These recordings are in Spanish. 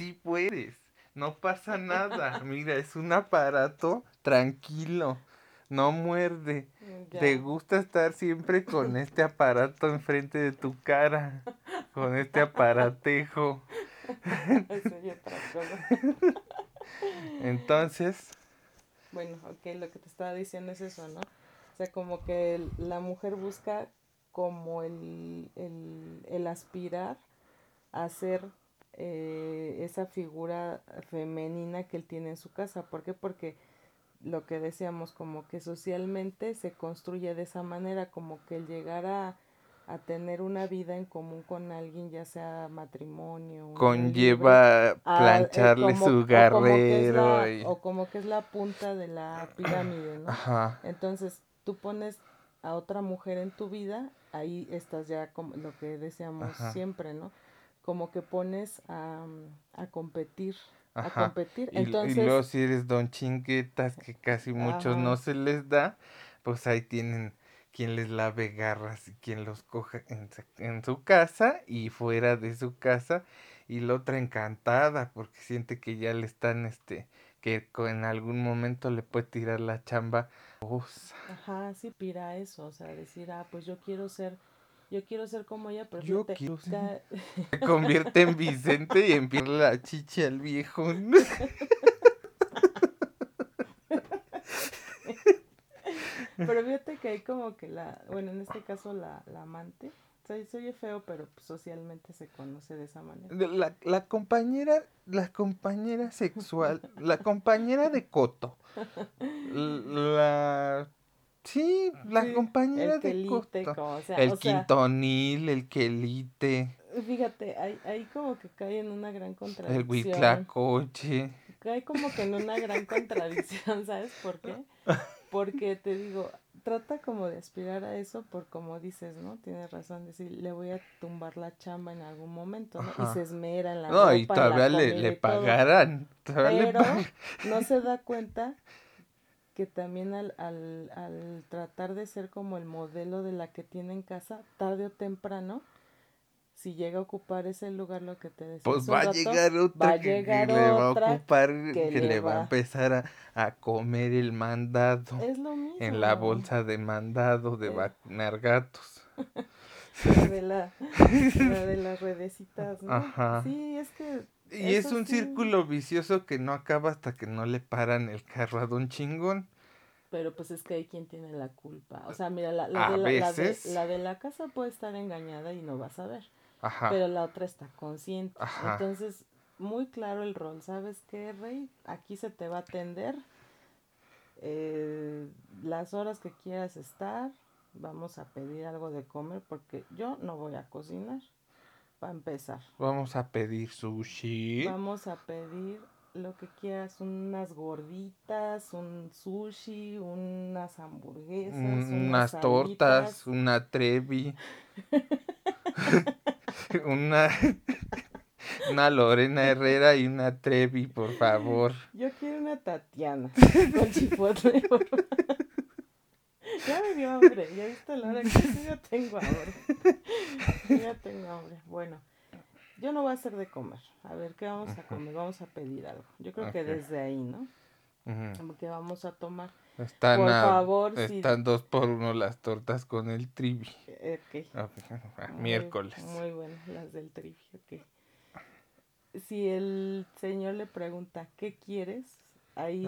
Sí puedes, no pasa nada. Mira, es un aparato tranquilo, no muerde. Te gusta estar siempre con este aparato enfrente de tu cara, con este aparatejo. Entonces. Bueno, ok, lo que te estaba diciendo es eso, ¿no? O sea, como que la mujer busca como el, el, el aspirar a ser eh, esa figura femenina que él tiene en su casa. ¿Por qué? Porque lo que decíamos, como que socialmente se construye de esa manera, como que el llegar a, a tener una vida en común con alguien, ya sea matrimonio. Conlleva plancharle su guerrero. O como, que es la punta de la pirámide, ¿no? Entonces, tú pones a otra mujer en tu vida, ahí estás ya como lo que decíamos siempre, ¿no? Como que pones a, a competir. A competir. Entonces, y, luego si eres don chinguetas, que casi muchos no se les da, pues ahí tienen quien les lave garras y quien los coja en, en, su casa y fuera de su casa y la otra encantada porque siente que ya le están este que en algún momento le puede tirar la chamba Ajá, sí pira eso, o sea, decir, ah, pues yo quiero ser, yo quiero ser como ella, pero yo quiero ser... Se convierte en Vicente y empieza la chicha al viejo. Pero fíjate que hay como que la, bueno, en este caso la, la amante, soy, soy feo, pero socialmente se conoce de esa manera. La, la compañera, la compañera sexual, la compañera de Coto, la Sí, la compañera de el quintonil, el quelite. Fíjate, ahí, ahí como que cae en una gran contradicción. El huitlacoche. Cae como que en una gran contradicción, ¿sabes por qué? Porque te digo, trata como de aspirar a eso por como dices, ¿no? Tienes razón, decir, le voy a tumbar la chamba en algún momento, ¿no? Y se esmera en la No, y todavía le, le pagarán. Pero no se da cuenta que también al, al, al tratar de ser como el modelo de la que tiene en casa, tarde o temprano, si llega a ocupar ese lugar, lo que te decía. Pues va a llegar otra que, le va a ocupar, que, le va a empezar a, comer el mandado. Es lo mismo. En la bolsa de mandado de vacunar gatos. la de, la, de las redecitas, ¿no? Ajá. Sí, es que. Y es un círculo vicioso que no acaba hasta que no le paran el carro a Don Chingón. Pero pues es que hay quien tiene la culpa. O sea, mira, la, la, de, la, la de la casa puede estar engañada y no va a saber pero la otra está consciente. Entonces, muy claro el rol, ¿sabes qué, Rey? Aquí se te va a atender eh, las horas que quieras estar, vamos a pedir algo de comer porque yo no voy a cocinar, para empezar. Vamos a pedir sushi. Vamos a pedir lo que quieras, unas gorditas, un sushi, unas hamburguesas, unas, tortas, una trevi. una, una Lorena Herrera y una Trevi, por favor. Yo quiero una Tatiana con chipotle. Ya me dio hambre, ya viste la hora que yo tengo hambre. ya tengo hambre. Bueno, yo no voy a hacer de comer. A ver, ¿qué vamos a comer? Vamos a pedir algo. Yo creo que desde ahí, ¿no? Como que vamos a tomar. Están, por favor, están dos por uno las tortas con el trivi. miércoles. Muy buenas las del trivi, Si el señor le pregunta, ¿qué quieres? Ahí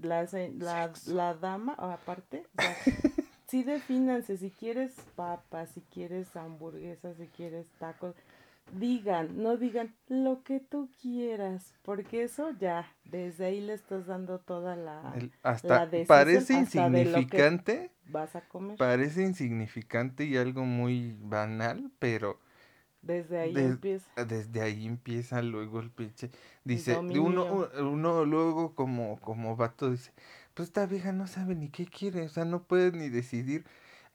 La, la, la, dama, aparte, o sea, sí defínanse si quieres papas, si quieres hamburguesas, si quieres tacos digan, no digan lo que tú quieras, porque eso ya, desde ahí le estás dando toda la... hasta parece insignificante. vas a comer. Parece insignificante y algo muy banal, pero... Desde ahí empieza. Desde ahí empieza luego el pinche. Dice, uno, uno luego como, como vato dice, pues esta vieja no sabe ni qué quiere, o sea, no puede ni decidir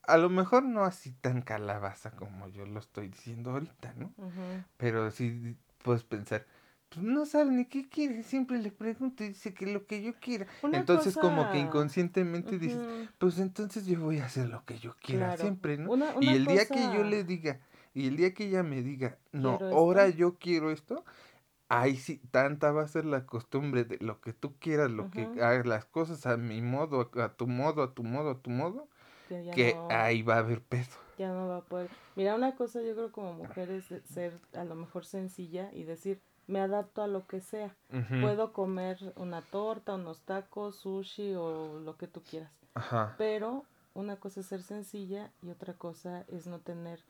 a lo mejor no así tan calabaza como yo lo estoy diciendo ahorita, ¿no? Pero sí puedes pensar, pues no sabe ni qué quiere, siempre le pregunto y dice que lo que yo quiera. entonces como que inconscientemente dices, pues entonces yo voy a hacer lo que yo quiera siempre, ¿no? y el día que yo le diga, y el día que ella me diga, no, ahora yo quiero esto, ahí sí, tanta va a ser la costumbre de lo que tú quieras, lo que hagas las cosas a mi modo, a tu modo, a tu modo, a tu modo, que, ahí va a haber peso. Ya no va a poder. Mira, una cosa yo creo como mujer es ser a lo mejor sencilla y decir, me adapto a lo que sea. Puedo comer una torta, unos tacos, sushi o lo que tú quieras. Ajá. Pero una cosa es ser sencilla y otra cosa es no tener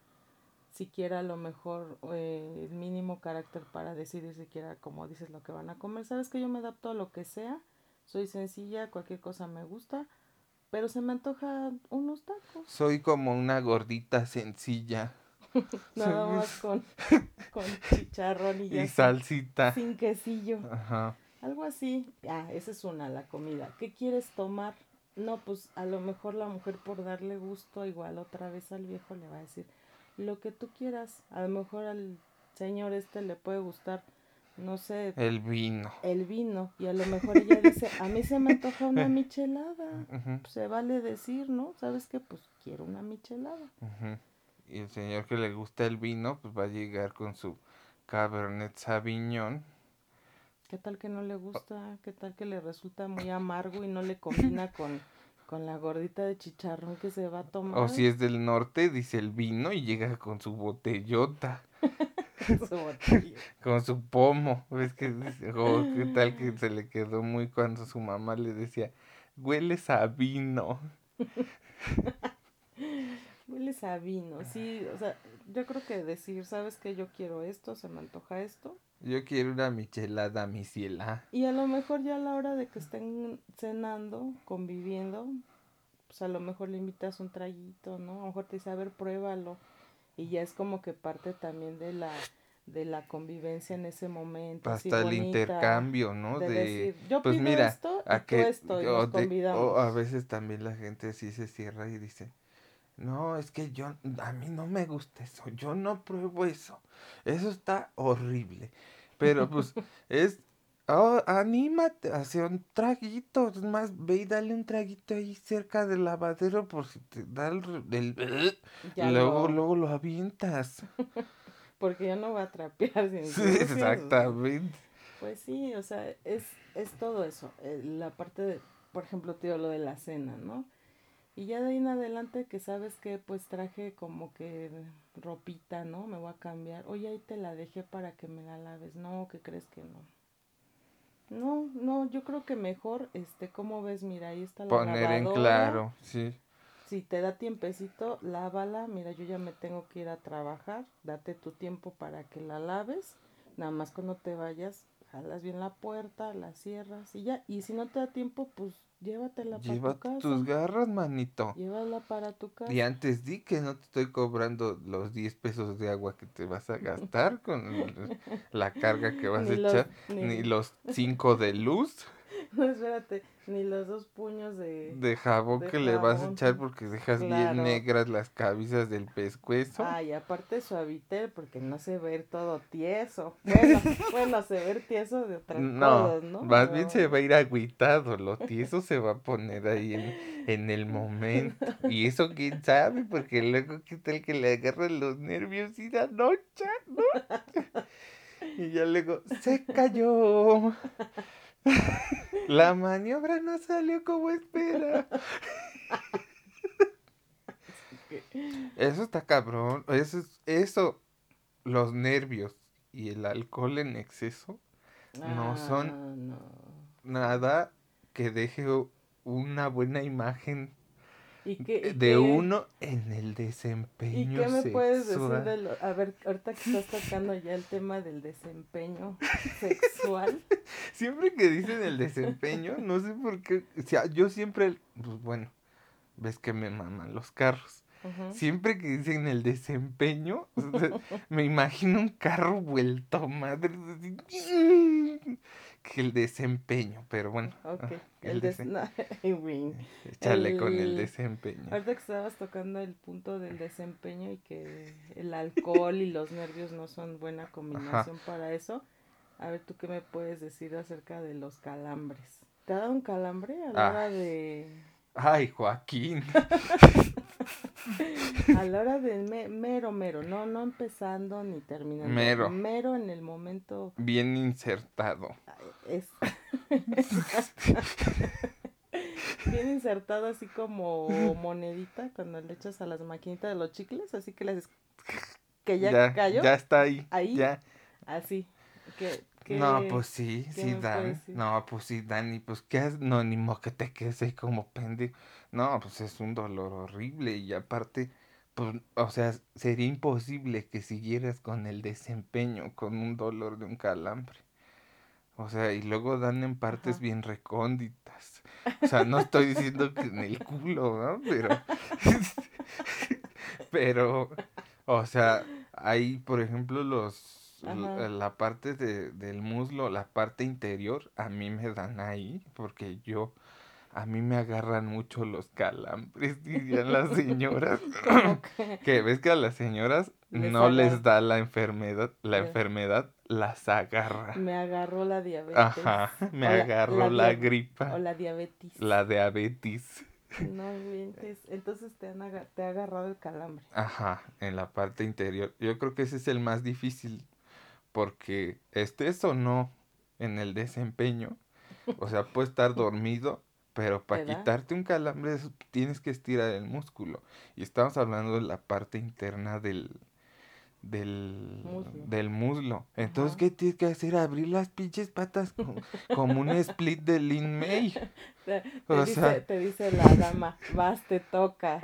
siquiera a lo mejor eh, el mínimo carácter para decidir siquiera como dices lo que van a comer. Sabes que yo me adapto a lo que sea, soy sencilla, cualquier cosa me gusta, pero se me antoja unos tacos. Soy como una gordita sencilla. Nada más con, con chicharrón y, y salsita. Sin quesillo. Ajá. Algo así. Ah, esa es una, la comida. ¿Qué quieres tomar? No, pues a lo mejor la mujer por darle gusto, igual otra vez al viejo le va a decir, lo que tú quieras. A lo mejor al señor este le puede gustar, no sé. El vino. El vino. Y a lo mejor ella dice, a mí se me antoja una michelada. se vale decir, ¿no? ¿Sabes qué? Pues quiero una michelada. Y el señor que le gusta el vino, pues va a llegar con su Cabernet Sauvignon. ¿Qué tal que no le gusta? ¿Qué tal que le resulta muy amargo y no le combina con con la gordita de chicharrón que se va a tomar. O si es del norte, dice el vino y llega con su botellota. su botellota. con su pomo. ¿Ves que oh, qué tal que se le quedó muy cuando su mamá le decía, hueles a vino. hueles a vino, sí, o sea, yo creo que decir, ¿sabes que Yo quiero esto, se me antoja esto. Yo quiero una michelada, mi ciela. Y a lo mejor ya a la hora de que estén cenando, conviviendo, pues a lo mejor le invitas un traguito, ¿no? A lo mejor te dice, a ver, pruébalo. Y ya es como que parte también de la de la convivencia en ese momento. Hasta el intercambio, ¿no? De, decir, yo pues mira, esto a que, esto y o a veces también la gente sí se cierra y dice, no, es que yo, a mí no me gusta eso, yo no pruebo eso, eso está horrible. Pero pues es, oh, anímate, hace un traguito, es más, ve y dale un traguito ahí cerca del lavadero por si te da el, luego, luego lo avientas. Porque ya no va a trapear sin sí, Exactamente. Pues sí, o sea, es, es todo eso, eh, la parte de, por ejemplo, tío, lo de la cena, ¿no? Y ya de ahí en adelante que sabes que pues traje como que ropita, ¿no? Me voy a cambiar. Oye, ahí te la dejé para que me la laves. No, ¿qué crees que no? No, no, yo creo que mejor, este, ¿cómo ves? Mira, ahí está la Poner en claro, sí. Si te da tiempecito, lávala. Mira, yo ya me tengo que ir a trabajar. Date tu tiempo para que la laves. Nada más cuando te vayas, jalas bien la puerta, la cierras y ya. Y si no te da tiempo, pues Llévatela para Lleva tu casa. tus garras, manito. Llévala para tu casa. Y antes di que no te estoy cobrando los 10 pesos de agua que te vas a gastar con la carga que vas a echar, ni... los 5 de luz. No, espérate, ni los dos puños de... De jabón que le vas a echar porque dejas bien negras las cabezas del pescuezo. Ay, aparte suavitel porque no se ve todo tieso. Bueno, bueno, se ve tieso de otras no, cosas, ¿no? Más bien se va a ir agüitado, lo tieso se va a poner ahí en, en el momento. Y eso quién sabe, porque luego qué tal que le agarran los nervios y da noche, ¿no? Y ya luego, se cayó. La maniobra no salió como espera. Eso está cabrón. Eso, eso, los nervios y el alcohol en exceso no son ah, nada que deje una buena imagen de uno en el desempeño. ¿Y qué me puedes decir de lo, a ver, ahorita que estás tocando ya el tema del desempeño sexual? siempre que dicen el desempeño, no sé por qué, o sea, yo siempre, pues bueno, ves que me maman los carros. Siempre que dicen el desempeño, me imagino un carro vuelto madre que el desempeño, pero bueno. Ok, el, desempeño. Échale con el desempeño. Ahorita que estabas tocando el punto del desempeño y que el alcohol y los nervios no son buena combinación para eso, a ver, ¿tú qué me puedes decir acerca de los calambres? ¿Te ha dado un calambre a la hora de...? Ay, Joaquín. a la hora de mero, mero, no, no empezando ni terminando. Mero. Mero en el momento. Bien insertado. Es. Bien insertado así como monedita cuando le echas a las maquinitas de los chicles, así que les que ya, cayó. Ya está ahí. Ahí. Ya. Así. Que, no, pues sí, sí dan. No, pues sí dan. Y pues qué no, ni modo que te quedes ahí como pendejo. No, pues es un dolor horrible. Y aparte, pues, o sea, sería imposible que siguieras con el desempeño, con un dolor de un calambre. O sea, y luego dan en partes bien recónditas. O sea, no estoy diciendo que en el culo, ¿no? Pero. pero, o sea, hay, por ejemplo, los. La, parte de, del muslo, la parte interior, a mí me dan ahí, porque yo. A mí me agarran mucho los calambres, dirían las señoras. que ves que a las señoras no les da la enfermedad, la enfermedad las agarra. Me agarró la diabetes. Ajá, me agarró la, gripa. O la diabetes. La diabetes. No entonces te, han te ha agarrado el calambre. Ajá, en la parte interior. Yo creo que ese es el más difícil porque estés o no en el desempeño, o sea, puedes estar dormido, pero para quitarte un calambre tienes que estirar el músculo. Y estamos hablando de la parte interna del, del muslo. Del muslo. Entonces, ¿qué tienes que hacer? Abrir las pinches patas como, un split de Lin May. Te, dice, te, dice, la dama, vas, te toca.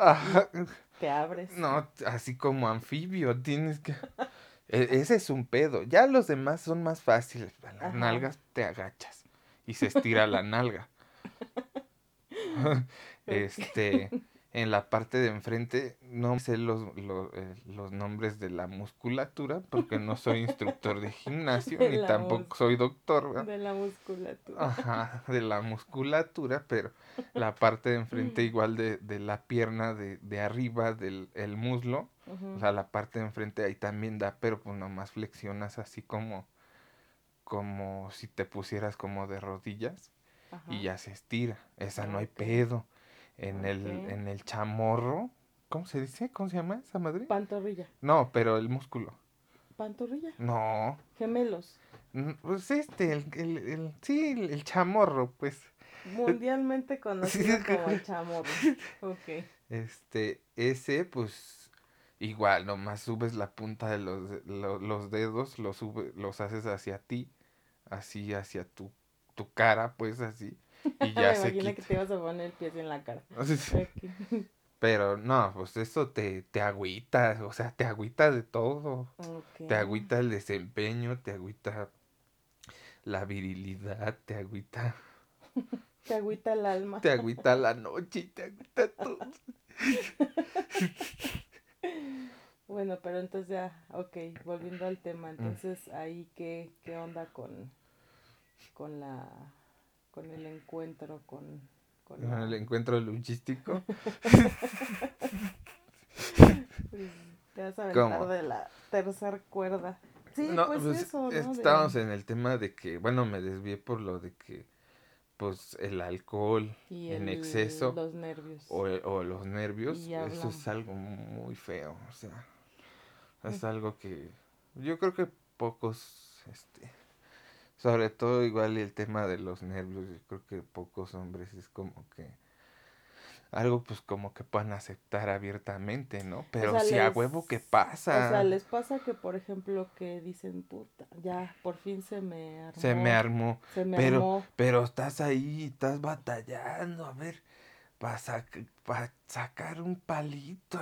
Te abres. No, así como anfibio, tienes que... E, ese es un pedo. Ya los demás son más fáciles. Las nalgas te agachas y se estira la nalga. este en la parte de enfrente no sé los, eh, los, nombres de la musculatura porque no soy instructor de gimnasio ni tampoco soy doctor. De la musculatura. Ajá, de la musculatura, pero la parte de enfrente igual de, de la pierna de, de arriba del el muslo, o sea, la parte de enfrente ahí también da, pero pues nomás flexionas así como, como si te pusieras como de rodillas y ya se estira. Esa no hay pedo en, el, en el chamorro. ¿Cómo se dice? ¿Cómo se llama esa madre? Pantorrilla. No, pero el músculo. ¿Pantorrilla? No. Gemelos. Pues este, el, el, el sí, el, chamorro, pues. Mundialmente conocido como el chamorro. Ok. Este, ese, pues, igual, nomás subes la punta de los, los, dedos, los, sube, los haces hacia ti, así hacia tu, tu cara, pues, así. Y ya Me imagino que te ibas a poner el pie en la cara. Pero no, pues eso te, te agüita, o sea, te agüita de todo. Te agüita el desempeño, te agüita la virilidad, te agüita. te agüita el alma. Te agüita la noche, te agüita todo. bueno, pero entonces ya, ok, volviendo al tema, mm. entonces ahí qué, qué onda con, con la con el encuentro con... con El encuentro luchístico. Te vas a aventar de la tercera cuerda. Sí, pues, pues, eso, ¿no? Estábamos en el tema de que, bueno, me desvié por lo de que, pues, el alcohol en exceso. Los nervios. O, o los nervios, eso es algo muy feo, o sea, es algo que yo creo que pocos, este, sobre todo igual el tema de los nervios, yo creo que pocos hombres es como que algo pues como que puedan aceptar abiertamente, ¿no? Pero si a huevo que pasa. O sea, les pasa que por ejemplo que dicen, puta, ya por fin se me armó. Se me armó. Se me pero, armó. Pero estás ahí, estás batallando, a ver, para sacar un palito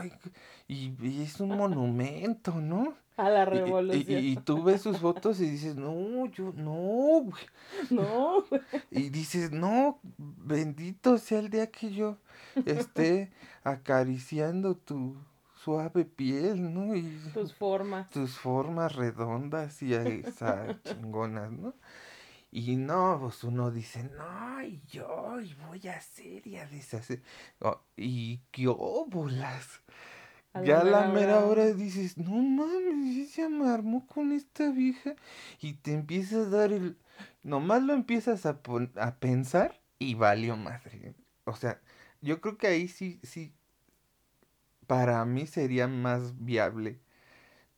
y, y es un monumento, ¿no? A la revolución. Y, tú ves sus fotos y dices, no, yo, no, güey. No, Y dices, no, bendito sea el día que yo esté acariciando tu suave piel, ¿no? Y tus formas. Tus formas redondas y esas chingonas, ¿no? Y no, pues uno dice, no, y yo, y voy a hacer y a deshacer. Oh, y qué óvulas ya a la mera hora. dices, no mames, se me armó con esta vieja. Y te empiezas a dar el. Nomás lo empiezas a, a pensar y valió madre. O sea, yo creo que ahí sí, sí. para mí sería más viable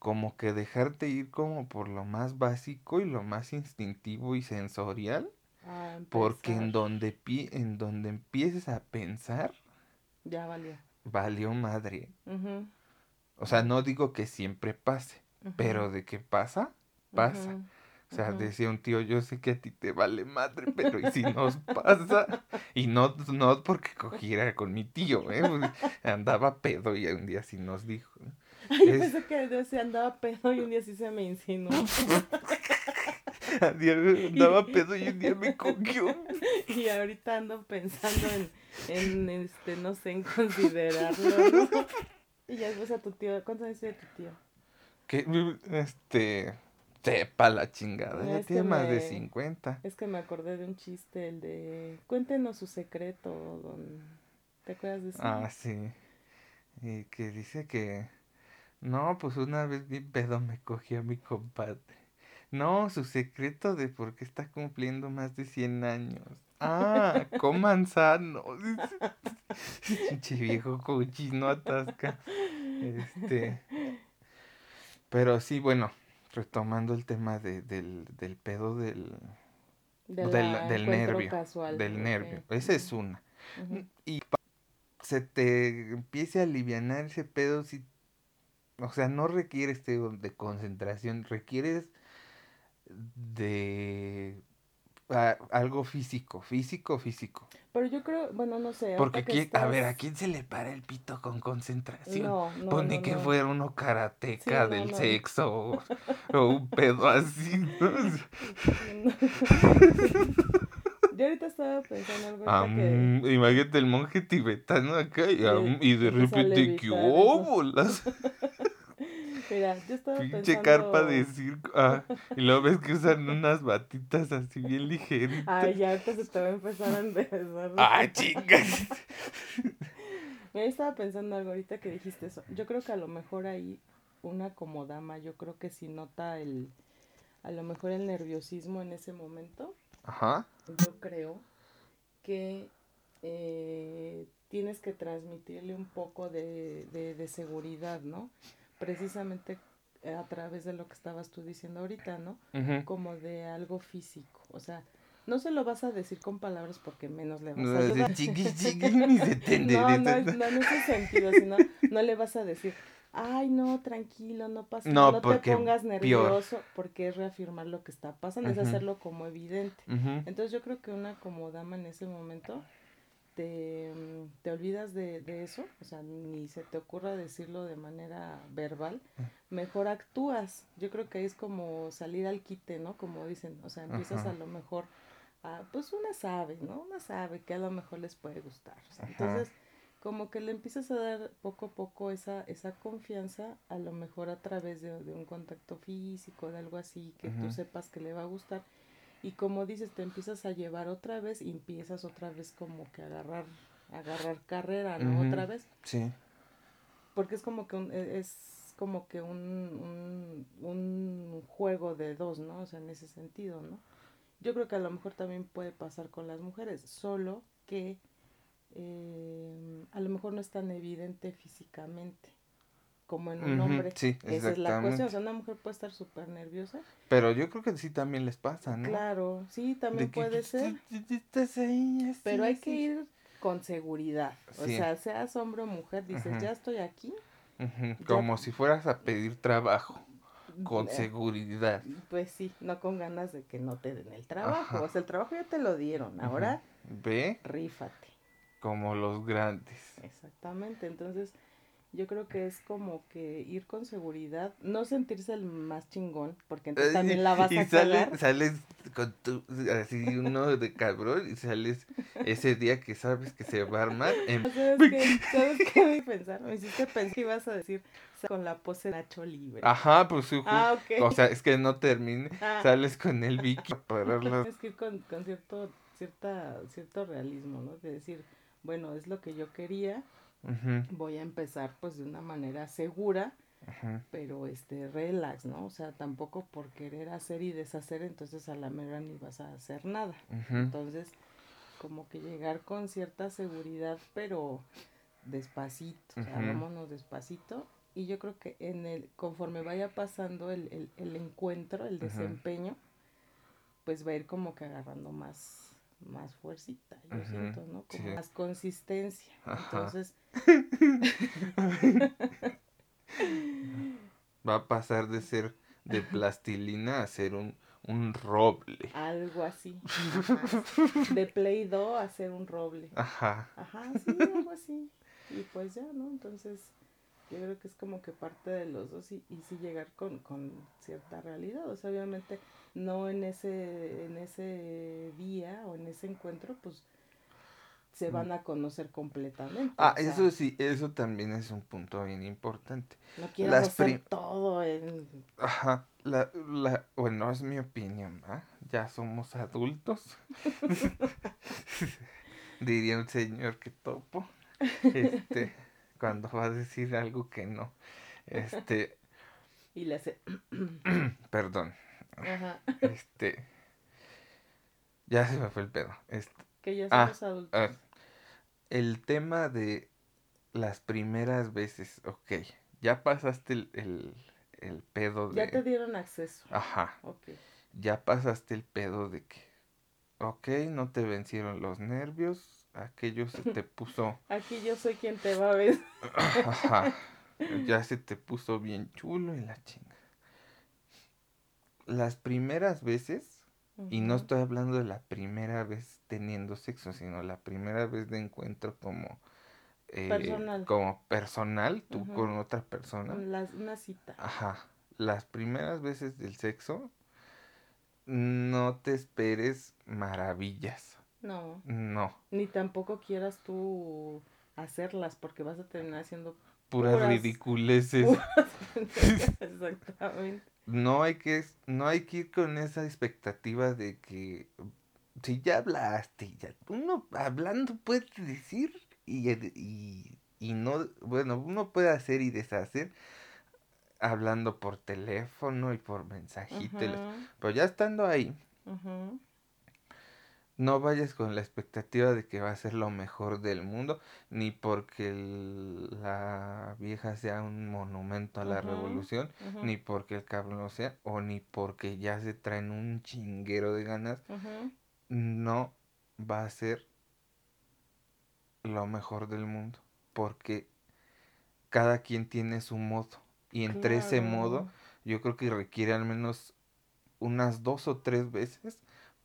como que dejarte ir como por lo más básico y lo más instintivo y sensorial. porque en donde, en donde empieces a pensar... Ya valió. Valió madre. O sea, no digo que siempre pase, pero de que pasa, pasa. O sea, decía un tío, yo sé que a ti te vale madre, pero ¿y si nos pasa? Y no, no porque cogiera con mi tío, ¿eh? Pues, andaba pedo y un día sí nos dijo. Ay, yo pensé que se andaba pedo y un día sí se me insinuó. andaba pedo y un día me cogió. Y ahorita ando pensando en, en este, no sé, en considerarlo. Y ya después a tu tío, ¿cuántos años tiene tu tío? Que, este, Sepa la chingada, ya tiene más de 50. Es que me acordé de un chiste, el de cuéntenos su secreto, don... ¿te acuerdas de eso? Ah, sí. Y que dice que, no, pues una vez mi pedo me cogió a mi compadre. No, su secreto de por qué está cumpliendo más de 100 años. Ah, coman sano. Pinche viejo cochino atasca. Este. Pero sí, bueno, retomando el tema de, del, del pedo del, del, del nervio. del nervio. Esa es una. Y se te empiece a aliviar ese pedo, si, o sea, no requiere este de concentración, requieres de algo físico, físico, físico. Pero yo creo, bueno, no sé. Porque, a ver, ¿a quién se le para el pito con concentración? No, no, Pone que fuera uno karateca del sexo o, un pedo así. yo ahorita estaba pensando algo que... Imagínate el monje tibetano acá y, y de repente, ¿qué óbolas? Mira, yo estaba Pinche carpa de circo. Ah, y luego ves que usan unas batitas así bien ligeritas. Ay, ya ahorita se te va a empezar a empezar. Ay, chingas. Mira, estaba pensando algo ahorita que dijiste eso. Yo creo que a lo mejor ahí una como dama, yo creo que si nota el, a lo mejor el nerviosismo en ese momento. Ajá. Yo creo que eh, tienes que transmitirle un poco de, de, de seguridad, ¿no? Precisamente eh, a través de lo que estabas tú diciendo ahorita, ¿no? Como de algo físico, o sea, no se lo vas a decir con palabras porque menos le vas a decir. no, no, no, en ese sentido, sino no le vas a decir, ay, no, tranquilo, no pasa nada, no, te pongas nervioso, porque es reafirmar lo que está pasando, es hacerlo como evidente. Entonces yo creo que una como dama en ese momento te, mm, te olvidas de, de, eso, o sea, ni se te ocurra decirlo de manera verbal, mm. mejor actúas. Yo creo que es como salir al quite, ¿no? Como dicen, o sea, empiezas a lo mejor, a, pues una sabe, ¿no? Una sabe que a lo mejor les puede gustar. entonces, como que le empiezas a dar poco a poco esa, esa confianza, a lo mejor a través de, un contacto físico, de algo así, que tú sepas que le va a gustar y como dices, te empiezas a llevar otra vez y empiezas otra vez como que a agarrar, agarrar carrera, ¿no? Otra vez. Sí. Porque es como que un, e, es como que un, un, un juego de dos, ¿no? O sea, en ese sentido, ¿no? Yo creo que a lo mejor también puede pasar con las mujeres, solo que eh, a lo mejor no es tan evidente físicamente como en un hombre. Sí, Esa es la cuestión. O sea, una mujer puede estar súper nerviosa. Pero yo creo que sí también les pasa, ¿no? Claro, sí, también puede ser. pero hay que ir con seguridad. O sea, seas hombre o mujer, dices, ya estoy aquí. Como si fueras a pedir trabajo. Con seguridad. Pues sí, no con ganas de que no te den el trabajo. O sea, el trabajo ya te lo dieron. Ahora, ve. Rífate. Como los grandes. Exactamente. Entonces, yo creo que es como que ir con seguridad, no sentirse el más chingón, porque entonces también la vas a sales, sales con tu, así uno de cabrón y sales ese día que sabes que se va a armar. ¿Sabes qué? ¿Sabes qué me pensar? Me hiciste pensar que ibas a decir con la pose Nacho libre. Ajá, pues ah, o sea, es que no termine, ah. sales con el Vicky para Es que ir con, con cierto, cierta, cierto realismo, ¿no? De decir, bueno, es lo que yo quería, voy a empezar pues de una manera segura, pero este relax, ¿no? O sea, tampoco por querer hacer y deshacer, entonces a la mera ni vas a hacer nada. Entonces, como que llegar con cierta seguridad, pero despacito, o sea, vámonos despacito. Y yo creo que en el, conforme vaya pasando el, el, encuentro, el desempeño, pues va a ir como que agarrando más, más fuercita, yo siento, ¿no? Como más consistencia. Entonces. va a pasar de ser de plastilina a ser un, un roble. Algo así. De Play Doh a ser un roble. Ajá. Ajá, sí, algo así. Y pues ya, ¿no? Entonces, yo creo que es como que parte de los dos y, y sí llegar con, con cierta realidad. O sea, obviamente no en ese, en ese día o en ese encuentro, pues se van a conocer completamente. Ah, eso sí, eso también es un punto bien importante. No quiero hacer todo en... Ajá, la, la, bueno, es mi opinión, ¿va? Ya somos adultos. Diría un señor que topo. Este, cuando va a decir algo que no. Este. Y le hace. perdón. Ajá. Este. Ya se me fue el pedo. Este, que ya somos ah, adultos. Ah, el tema de las primeras veces, ok, ya pasaste el, el, pedo de... Ya te dieron acceso. Ajá. Ok. Ya pasaste el pedo de que, ok, no te vencieron los nervios, aquello se te puso... Aquí yo soy quien te va a ver. Ajá. Ya se te puso bien chulo y la chinga. Las primeras veces y no estoy hablando de la primera vez teniendo sexo, sino la primera vez de encuentro como eh, personal. como personal, tú con otra persona. una cita. Ajá. Las primeras veces del sexo, no te esperes maravillas. No. No. Ni tampoco quieras tú hacerlas porque vas a terminar haciendo puras, ridiculeces. Exactamente no hay que no hay que ir con esa expectativa de que si ya hablaste ya uno hablando puede decir y, y, y no bueno uno puede hacer y deshacer hablando por teléfono y por mensajito pero ya estando ahí no vayas con la expectativa de que va a ser lo mejor del mundo, ni porque la vieja sea un monumento a la revolución, ni porque el cabrón lo sea, o ni porque ya se traen un chinguero de ganas. No va a ser lo mejor del mundo, porque cada quien tiene su modo. Y entre ese modo, yo creo que requiere al menos unas dos o tres veces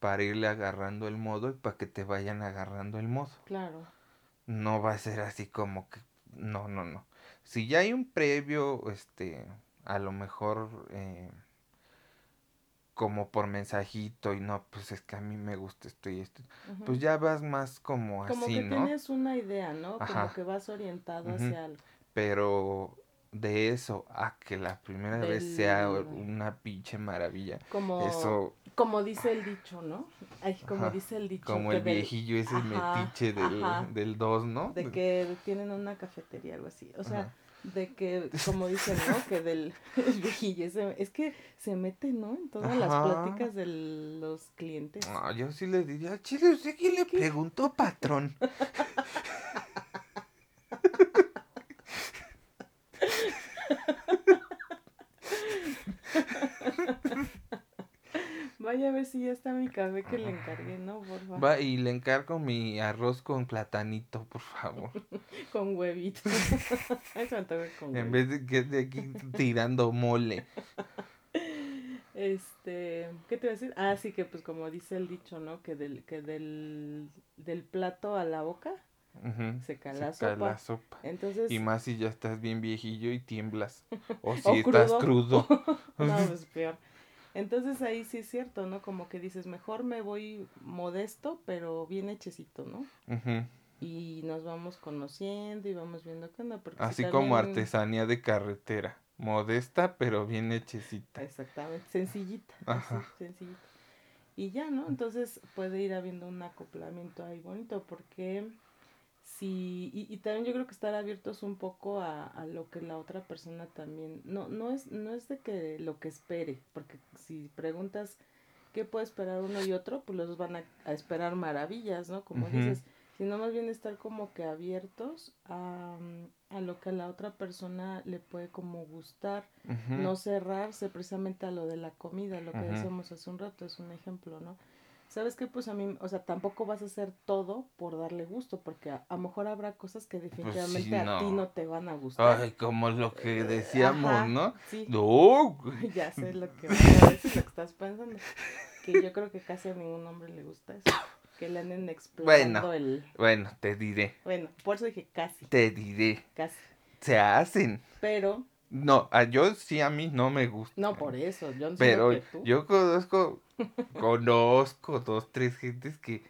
para irle agarrando el modo y para que te vayan agarrando el modo. Claro. No va a ser así como que, no, no, no. Si ya hay un previo, este, a lo mejor eh, como por mensajito y no, pues es que a mí me gusta esto y esto, pues ya vas más como, así, ¿no? Como que tienes una idea, ¿no? Como que vas orientado hacia algo. Pero de eso a que la primera vez sea una pinche maravilla. Como, eso... como dice el dicho, ¿no? Ay, como dice el dicho. Como el viejillo ese metiche del, dos, ¿no? De que tienen una cafetería, algo así. O sea, de que, como dicen, ¿no? Que del viejillo, ese, es que se mete, ¿no? En todas las pláticas de los clientes. No, yo sí le diría, chile, ¿usted quién le preguntó, patrón? Vaya a ver si ya está mi café que le encargué, ¿no? Por favor. Va, y le encargo mi arroz con platanito, por favor. con huevito. Eso con En vez de que de aquí tirando mole. Este, ¿qué te iba a decir? Ah, sí, que pues como dice el dicho, ¿no? Que del, que del, del plato a la boca se cae, la, sopa. Entonces... Y más si ya estás bien viejillo y tiemblas. O si estás crudo. no, es pues, peor. Entonces ahí sí es cierto, ¿no? Como que dices, mejor me voy modesto, pero bien hechecito, ¿no? Y nos vamos conociendo y vamos viendo qué onda. Así como artesanía de carretera. Modesta, pero bien hechecita. Exactamente, sencillita. Ajá. sencillita. Y ya, ¿no? Entonces puede ir habiendo un acoplamiento ahí bonito porque sí, y, también yo creo que estar abiertos un poco a, a, lo que la otra persona también, no, no es, no es de que lo que espere, porque si preguntas qué puede esperar uno y otro, pues los van a, esperar maravillas, ¿no? Como dices, sino más bien estar como que abiertos a, a lo que a la otra persona le puede como gustar, no cerrarse precisamente a lo de la comida, lo que decíamos hace un rato, es un ejemplo, ¿no? ¿Sabes qué? Pues a mí, o sea, tampoco vas a hacer todo por darle gusto, porque a, lo mejor habrá cosas que pues definitivamente a ti no te van a gustar. Ay, como lo que decíamos, ¿no? Sí. No. ya sé lo que, a lo que estás pensando. Que yo creo que casi a ningún hombre le gusta eso. Que le anden explotando bueno, el... Bueno, te diré. Bueno, por eso dije casi. Te diré. Casi. Se hacen. Pero... No, a yo sí a mí no me gusta. No, por eso, yo no Pero que tú. yo conozco, conozco dos, tres gentes que,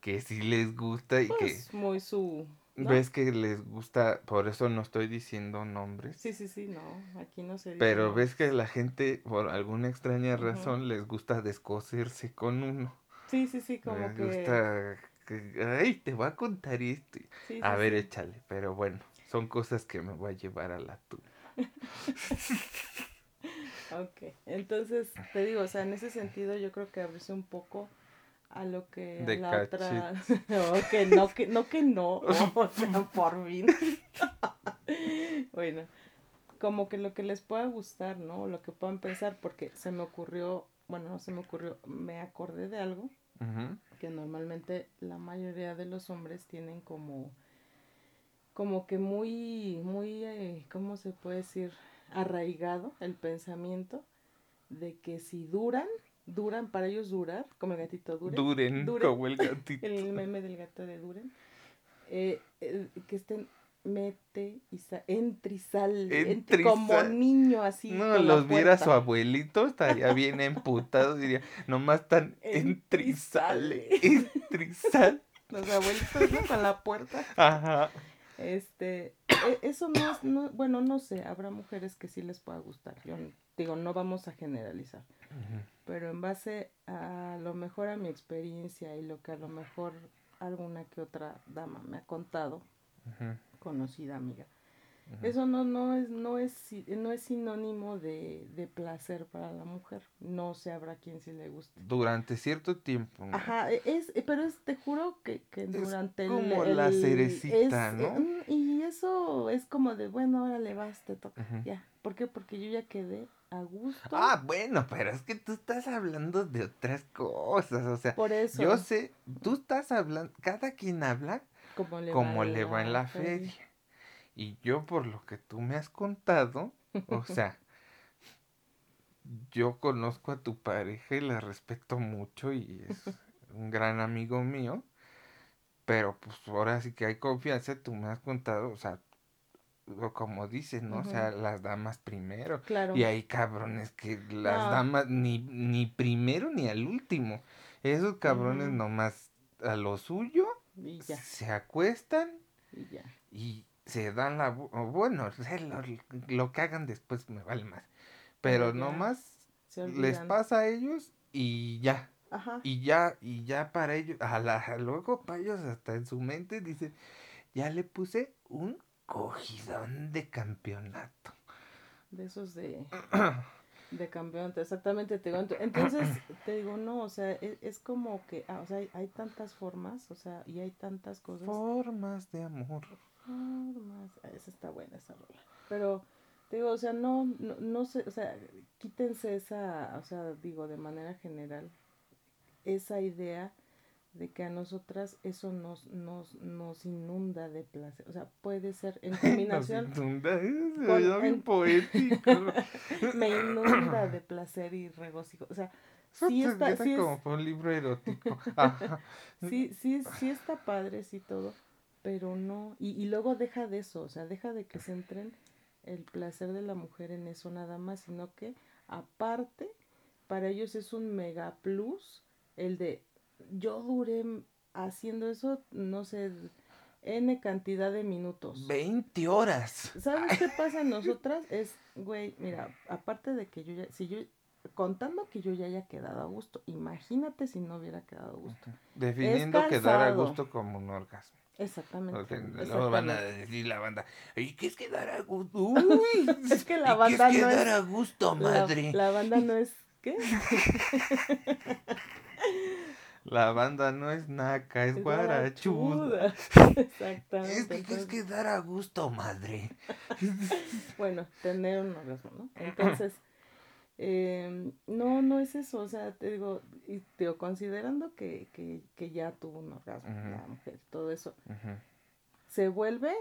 que sí les gusta y pues, muy su... Ves que les gusta, por eso no estoy diciendo nombres. Sí, sí, sí, no, aquí no se dice Pero ves que la gente, por alguna extraña razón, les gusta descoserse con uno. Sí, sí, sí, como Me gusta que, ay, te voy a contar esto. a ver, échale, pero bueno, son cosas que me voy a llevar a la tuya. Ok, entonces te digo, o sea, en ese sentido yo creo que abrirse un poco a lo que la otra no que no que no que no o sea por fin. Bueno como que lo que les pueda gustar no lo que puedan pensar porque se me ocurrió bueno no se me ocurrió me acordé de algo que normalmente la mayoría de los hombres tienen como, como que muy, muy, eh, ¿cómo se puede decir? Arraigado el pensamiento de que si duran, duran, para ellos durar, como el gatito duren. Duren, como el gatito. el meme del gato de duren. Eh, que estén mete y sa entra y como niño así. No, los viera su abuelito, estaría bien emputado, diría, nomás tan entra y sale, Los abuelitos ¿no? con la puerta. Ajá. Este, e, eso no es, no, bueno, no sé, habrá mujeres que sí les pueda gustar. Yo digo, no vamos a generalizar. Pero en base a lo mejor a mi experiencia y lo que a lo mejor alguna que otra dama me ha contado, conocida amiga. Eso no, no, es, no, es, no es sinónimo de, de, placer para la mujer. No se habrá quien sí le guste. Durante cierto tiempo. Ajá, e, es, pero es, te juro que, que durante es como la cerecita, ¿no? y eso es como de, bueno, ahora le vas, te toca. Ya. ¿Por qué? Porque yo ya quedé a gusto. Ah, bueno, pero es que tú estás hablando de otras cosas. O sea, Por eso. yo sé, tú estás hablando, cada quien habla como le, va, en la feria. Y yo, por lo que tú me has contado, o sea, yo conozco a tu pareja y la respeto mucho y es un gran amigo mío. Pero pues ahora sí que hay confianza, tú me has contado, o sea, como dices, ¿no? O sea, las damas primero. Claro. Y hay cabrones que las damas ni, ni primero ni al último. Esos cabrones nomás a lo suyo se acuestan y, se dan la... Bueno, lo, que hagan después me vale más. Pero nomás les pasa a ellos y ya. Y ya, y ya para ellos, a la, luego para ellos hasta en su mente dicen, ya le puse un cogidón de campeonato. De esos de... De campeonato, exactamente, te digo. Entonces, te digo, no, o sea, es, es como que, ah, o sea, hay, hay, tantas formas, o sea, y hay tantas cosas. Formas de amor. Ah, esa está buena esa rola. Pero, te digo, o sea, no, no, no sé, o sea, quítense esa, o sea, digo, de manera general, esa idea de que a nosotras eso nos, nos, nos inunda de placer. O sea, puede ser en combinación. nos inunda, bien poético. me inunda de placer y regocijo. O sea, sí está. Sí como un libro erótico. sí, sí, sí está padre, sí todo, pero no. Y, y luego deja de eso, o sea, deja de que se entren el placer de la mujer en eso nada más, sino que aparte, para ellos es un mega plus el de yo duré haciendo eso, no sé, N cantidad de minutos. 20 horas. ¿Sabes qué pasa en nosotras? Es, güey, mira, aparte de que yo ya, si yo, contando que yo ya haya quedado a gusto, imagínate si no hubiera quedado a gusto. Definiendo quedar a gusto como un orgasmo. Exactamente. Porque luego van a decir la banda, ¿y qué es quedar a gusto? Uy, es que la banda ¿qué es quedar a gusto, madre? La, la banda no es, ¿qué? La banda no es naca, es, guarachuda. Exactamente. Es que es que dar a gusto, madre. bueno, tener un orgasmo, ¿no? Entonces, eh, no, no es eso, o sea, te digo, y te digo, considerando que, que, que ya tuvo un orgasmo, la mujer, todo eso, se vuelve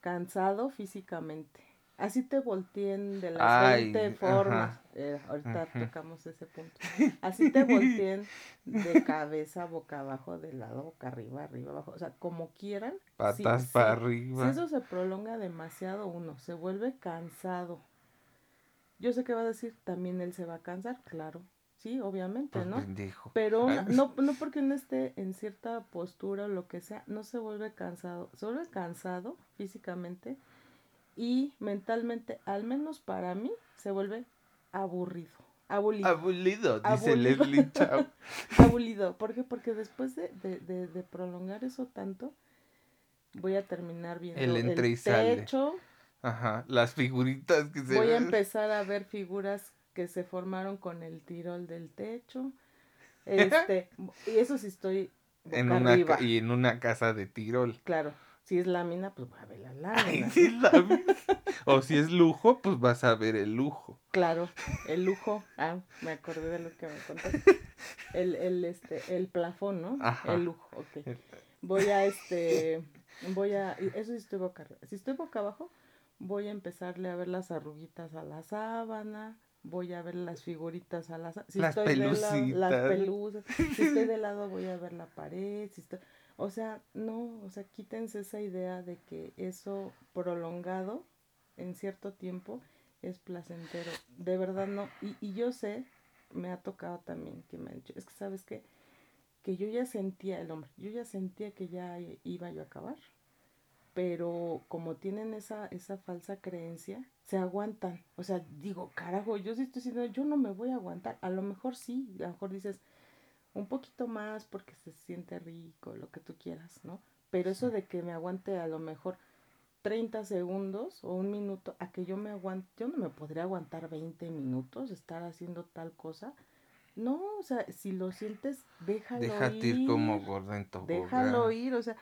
cansado físicamente. Así te volteen de las 20 formas. Eh, ahorita tocamos ese punto. Así te volteen de cabeza, boca abajo, de lado, boca arriba, arriba, abajo. O sea, como quieran. Patas para arriba. Si eso se prolonga demasiado, uno se vuelve cansado. Yo sé que va a decir, también él se va a cansar, claro. Sí, obviamente, pues ¿no? Pero no, no porque uno esté en cierta postura o lo que sea, no se vuelve cansado. Se vuelve cansado físicamente y mentalmente, al menos para mí, se vuelve aburrido. Abulido. Abulido, dice Leslie Chao. Abulido. ¿Por qué? Porque después de, de, de, prolongar eso tanto, voy a terminar viendo el, y techo. Ajá, las figuritas que se Voy a empezar a ver figuras que se formaron con el tirol del techo. Este, y eso sí estoy en una, y en una casa de tirol. Claro. Si es lámina, pues voy a ver la lámina. o si es lujo, pues vas a ver el lujo. Claro, el lujo. Ah, me acordé de lo que me contaste. El, el, este, el plafón, ¿no? El lujo, ok. Voy a, este, voy a, eso sí estoy boca arriba. Si estoy boca abajo, voy a empezarle a ver las arruguitas a la sábana, voy a ver las figuritas a la sábana. Si las pelusas. Si estoy de lado, voy a ver la pared. Si estoy... O sea, no, o sea, quítense esa idea de que eso prolongado en cierto tiempo es placentero. De verdad no. Y, y yo sé, me ha tocado también que me han dicho, es que sabes qué, que yo ya sentía el hombre, yo ya sentía que ya iba yo a acabar, pero como tienen esa, esa falsa creencia, se aguantan. O sea, digo, carajo, yo sí estoy diciendo, yo no me voy a aguantar. A lo mejor sí, a lo mejor dices, un poquito más porque se siente rico, lo que tú quieras, ¿no? Pero eso de que me aguante a lo mejor 30 segundos o un minuto, a que yo me aguante, yo no me podría aguantar 20 minutos estar haciendo tal cosa. No, o sea, si lo sientes, déjalo Déjate ir. como gordo Déjalo ir, o sea,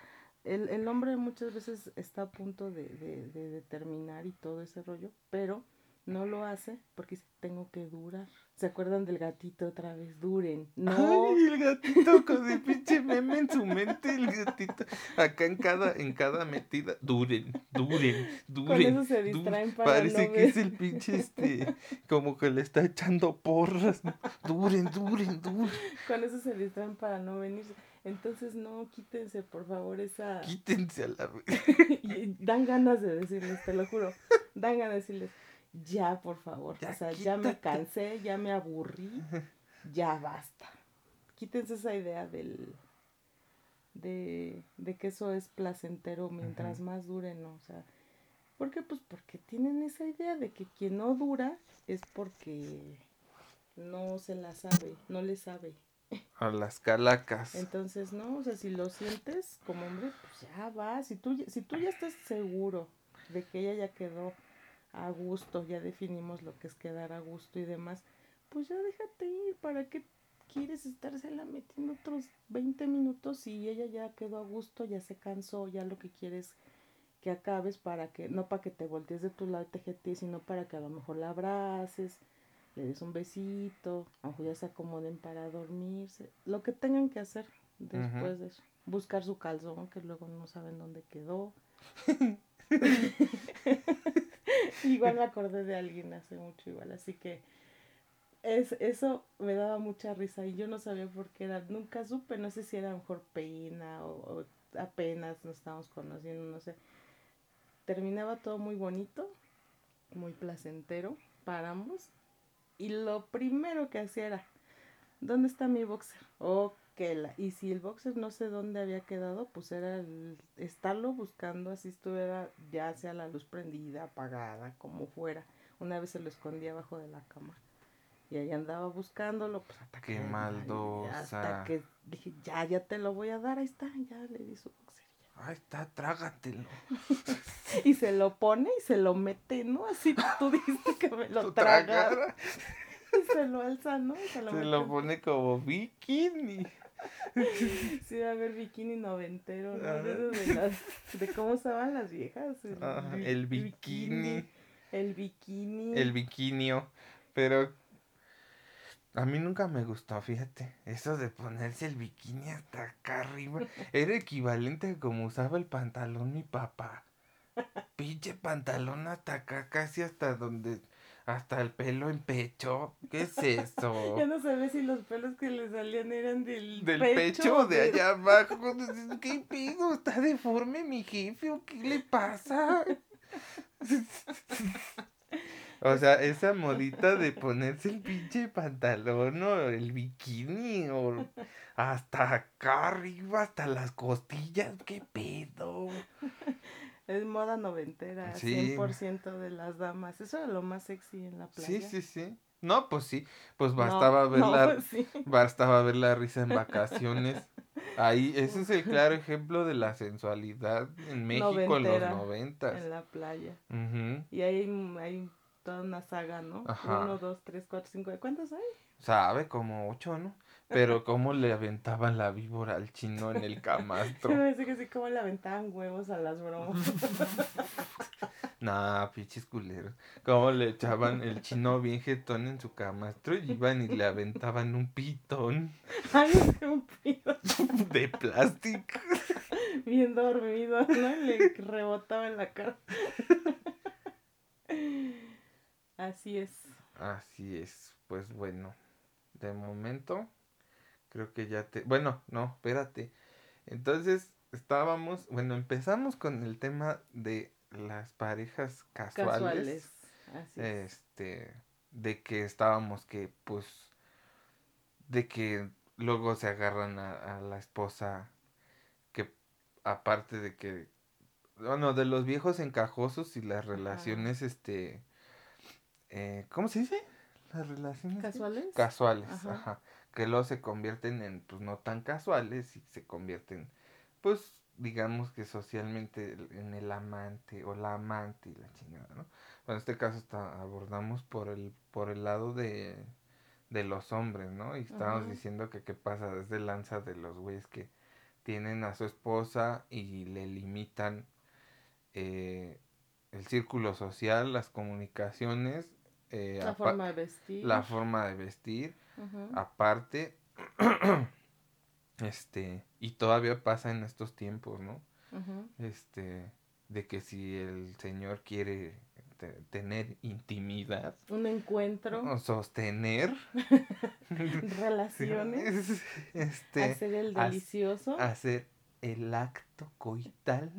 el, el, hombre muchas veces está a punto de, de, de, determinar y todo ese rollo, pero no lo hace porque tengo que durar. ¿Se acuerdan del gatito otra vez? Duren. No. Ay, el gatito con el pinche meme en su mente, el gatito. Acá en cada, en cada metida. Duren, duren, duren. Con eso se distraen para Parece que es el pinche este, como que le está echando porras. Duren, duren, duren. Con eso se distraen para no venirse. Entonces no, quítense por favor esa. Quítense a la y dan ganas de decirles, te lo juro. Dan ganas de decirles ya, por favor. o sea, ya me cansé, ya me aburrí, ya basta. Quítense esa idea del de, de que eso es placentero mientras más dure, ¿no? O sea, ¿por qué? Pues porque tienen esa idea de que quien no dura es porque no se la sabe, no le sabe. A las calacas. Entonces, no, o sea, si lo sientes como hombre, pues ya va. Si tú, si tú ya estás seguro de que ella ya quedó a gusto, ya definimos lo que es quedar a gusto y demás, pues ya déjate ir, ¿para qué quieres estársela metiendo otros 20 minutos y ella ya quedó a gusto, ya se cansó, ya lo que quieres que acabes para que, no para que te voltees de tu lado TGT, sino para que a lo mejor la abraces, le des un besito, aunque ya se acomoden para dormirse, lo que tengan que hacer después de eso, buscar su calzón que luego no saben dónde quedó. igual me acordé de alguien hace mucho igual, así que es, eso me daba mucha risa y yo no sabía por qué era, nunca supe, no sé si era mejor pena o, apenas nos estábamos conociendo, no sé. Terminaba todo muy bonito, muy placentero para ambos y lo primero que hacía era, ¿dónde está mi boxer? Ok, y si el boxer no sé dónde había quedado, pues era el estarlo buscando así estuviera ya sea la luz prendida, apagada, como fuera. Una vez se lo escondía abajo de la cama. Y ahí andaba buscándolo, pues hasta Qué que maldosa. Hasta que dije, ya, ya te lo voy a dar, ahí está, ya le di su boxer. Ahí está, trágatelo. y se lo pone y se lo mete, ¿no? Así tú dijiste que me lo tragara. se lo alza, ¿no? Se lo, se lo pone como bikini. Sí, va a haber bikini noventero, ¿no? De, de, cómo usaban las viejas. El, bikini. El bikini. El bikinio. Pero a mí nunca me gustó, fíjate. Eso de ponerse el bikini hasta acá arriba. Era equivalente a como usaba el pantalón mi papá. Pinche pantalón hasta acá, casi hasta donde hasta el pelo en pecho. ¿Qué es eso? ya no sabes si los pelos que le salían eran del, del pecho. o de allá abajo. ¿Qué pido? ¿Está deforme mi jefe o qué le pasa? o sea, esa modita de ponerse el pinche pantalón o el bikini o hasta acá arriba, hasta las costillas. ¿Qué pedo? Es moda noventera, sí. 100% de las damas. Eso era lo más sexy en la playa. Sí, sí, sí. No, pues sí, pues bastaba ver la bastaba ver la risa en vacaciones. Ahí ese es el claro ejemplo de la sensualidad en México en los noventas. En la playa. Y ahí hay toda una saga, ¿no? Ajá. Uno, dos, tres, cuatro, cinco. ¿Cuántos hay? Sabe, como ocho, ¿no? Pero cómo le aventaban la víbora al chino en el camastro. Me parece que sí, cómo le aventaban huevos a las bromas. nah, pinches culeros. Cómo le echaban el chino bien jetón en su camastro y iban y le aventaban un pitón. Ay, un pitón. De plástico. Bien dormido, ¿no? Le rebotaba en la cara. Así es. Así es. Pues bueno, de momento Creo que ya te... Bueno, no, espérate. Entonces estábamos, bueno, empezamos con el tema de las parejas casuales. Casuales. Así este, de que estábamos que, pues, de que luego se agarran a, la esposa que aparte de que, bueno, de los viejos encajosos y las relaciones, este, eh, ¿cómo se dice? Las relaciones casuales. Casuales, ajá que luego se convierten en, pues, no tan casuales y se convierten, pues, digamos que socialmente en el amante o la amante y la chingada, ¿no? Bueno, en este caso está, abordamos por el, por el lado de, de los hombres, ¿no? Y estábamos diciendo que qué pasa desde lanza de los güeyes que tienen a su esposa y le limitan eh, el círculo social, las comunicaciones, eh, la forma de vestir. La forma de vestir Aparte, este, y todavía pasa en estos tiempos, ¿no? Este, de que si el Señor quiere tener intimidad. Un encuentro. O sostener. Relaciones. Este, hacer el delicioso. Hacer el acto coital.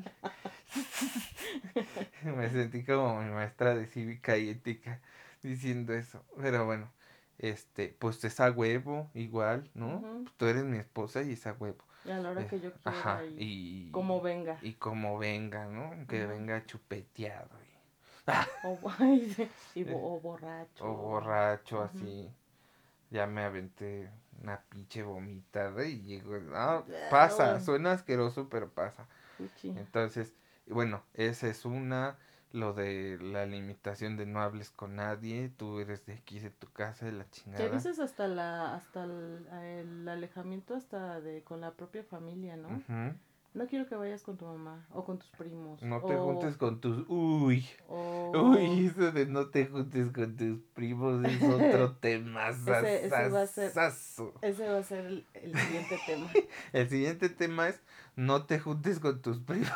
Me sentí como mi maestra de cívica y ética diciendo eso. Pero bueno, este, pues es a huevo, igual, ¿no? Tú eres mi esposa y es a huevo. Y a la hora que yo quiera. Ajá, y, como venga. Y como venga, ¿no? Que venga chupeteado. o, o, borracho. O borracho, así. Ya me aventé una pinche vomitada y llego. Ah, pasa, suena asqueroso, pero pasa. Entonces, bueno, esa es una lo de la limitación de no hables con nadie, tú eres de aquí, de tu casa, de la chingada. Que dices hasta la, hasta el, alejamiento hasta de con la propia familia, ¿no? No quiero que vayas con tu mamá o con tus primos. No te juntes con tus... Uy. Uy, eso de no te juntes con tus primos es otro tema. ese, ese, va a ser, ese va a ser el, el siguiente tema. el siguiente tema es no te juntes con tus primos.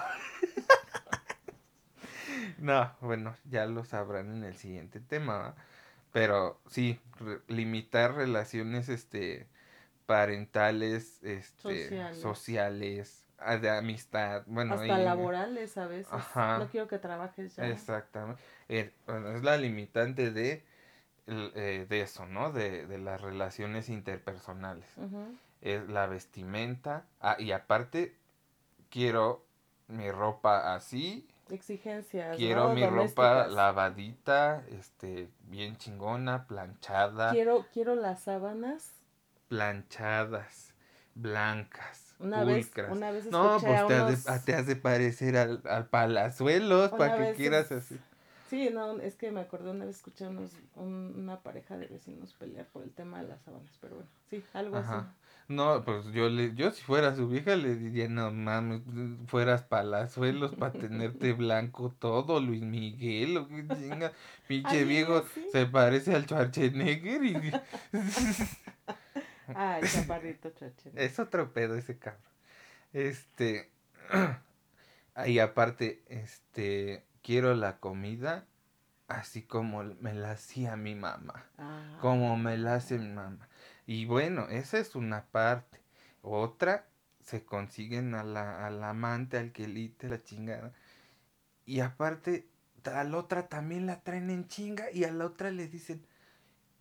No, bueno, ya lo sabrán en el siguiente tema, pero sí, limitar relaciones este parentales, este sociales, ah, de amistad, bueno, hasta laborales a veces. No quiero que trabajes ya. Exactamente. Eh, bueno, es la limitante de eh, de eso, ¿no? De, de las relaciones interpersonales. Es la vestimenta. Ah, y aparte, quiero mi ropa así, exigencias. Quiero mi ropa lavadita, este, bien chingona, planchada. Quiero, quiero las sábanas. Planchadas, blancas, una Vez, una vez no, pues te, has de parecer al, al palazuelos para que quieras así. Sí, no, es que me acordé una vez escuchamos una pareja de vecinos pelear por el tema de las sábanas, pero bueno, sí, algo así. No, pues yo le, yo si fuera su vieja le diría, no mames, fueras palazuelos para tenerte blanco todo, Luis Miguel, o qué chinga, pinche viejo, se parece al Schwarzenegger y... ah, el chaparrito Schwarzenegger. Es otro pedo ese cabrón. Este, ahí aparte, este, quiero la comida así como me la hacía mi mamá, ah. como me la hace mi mamá. Y bueno, esa es una parte. Otra, se consiguen a la, al amante, al que lite la chingada. Y aparte, a la otra también la traen en chinga y a la otra le dicen,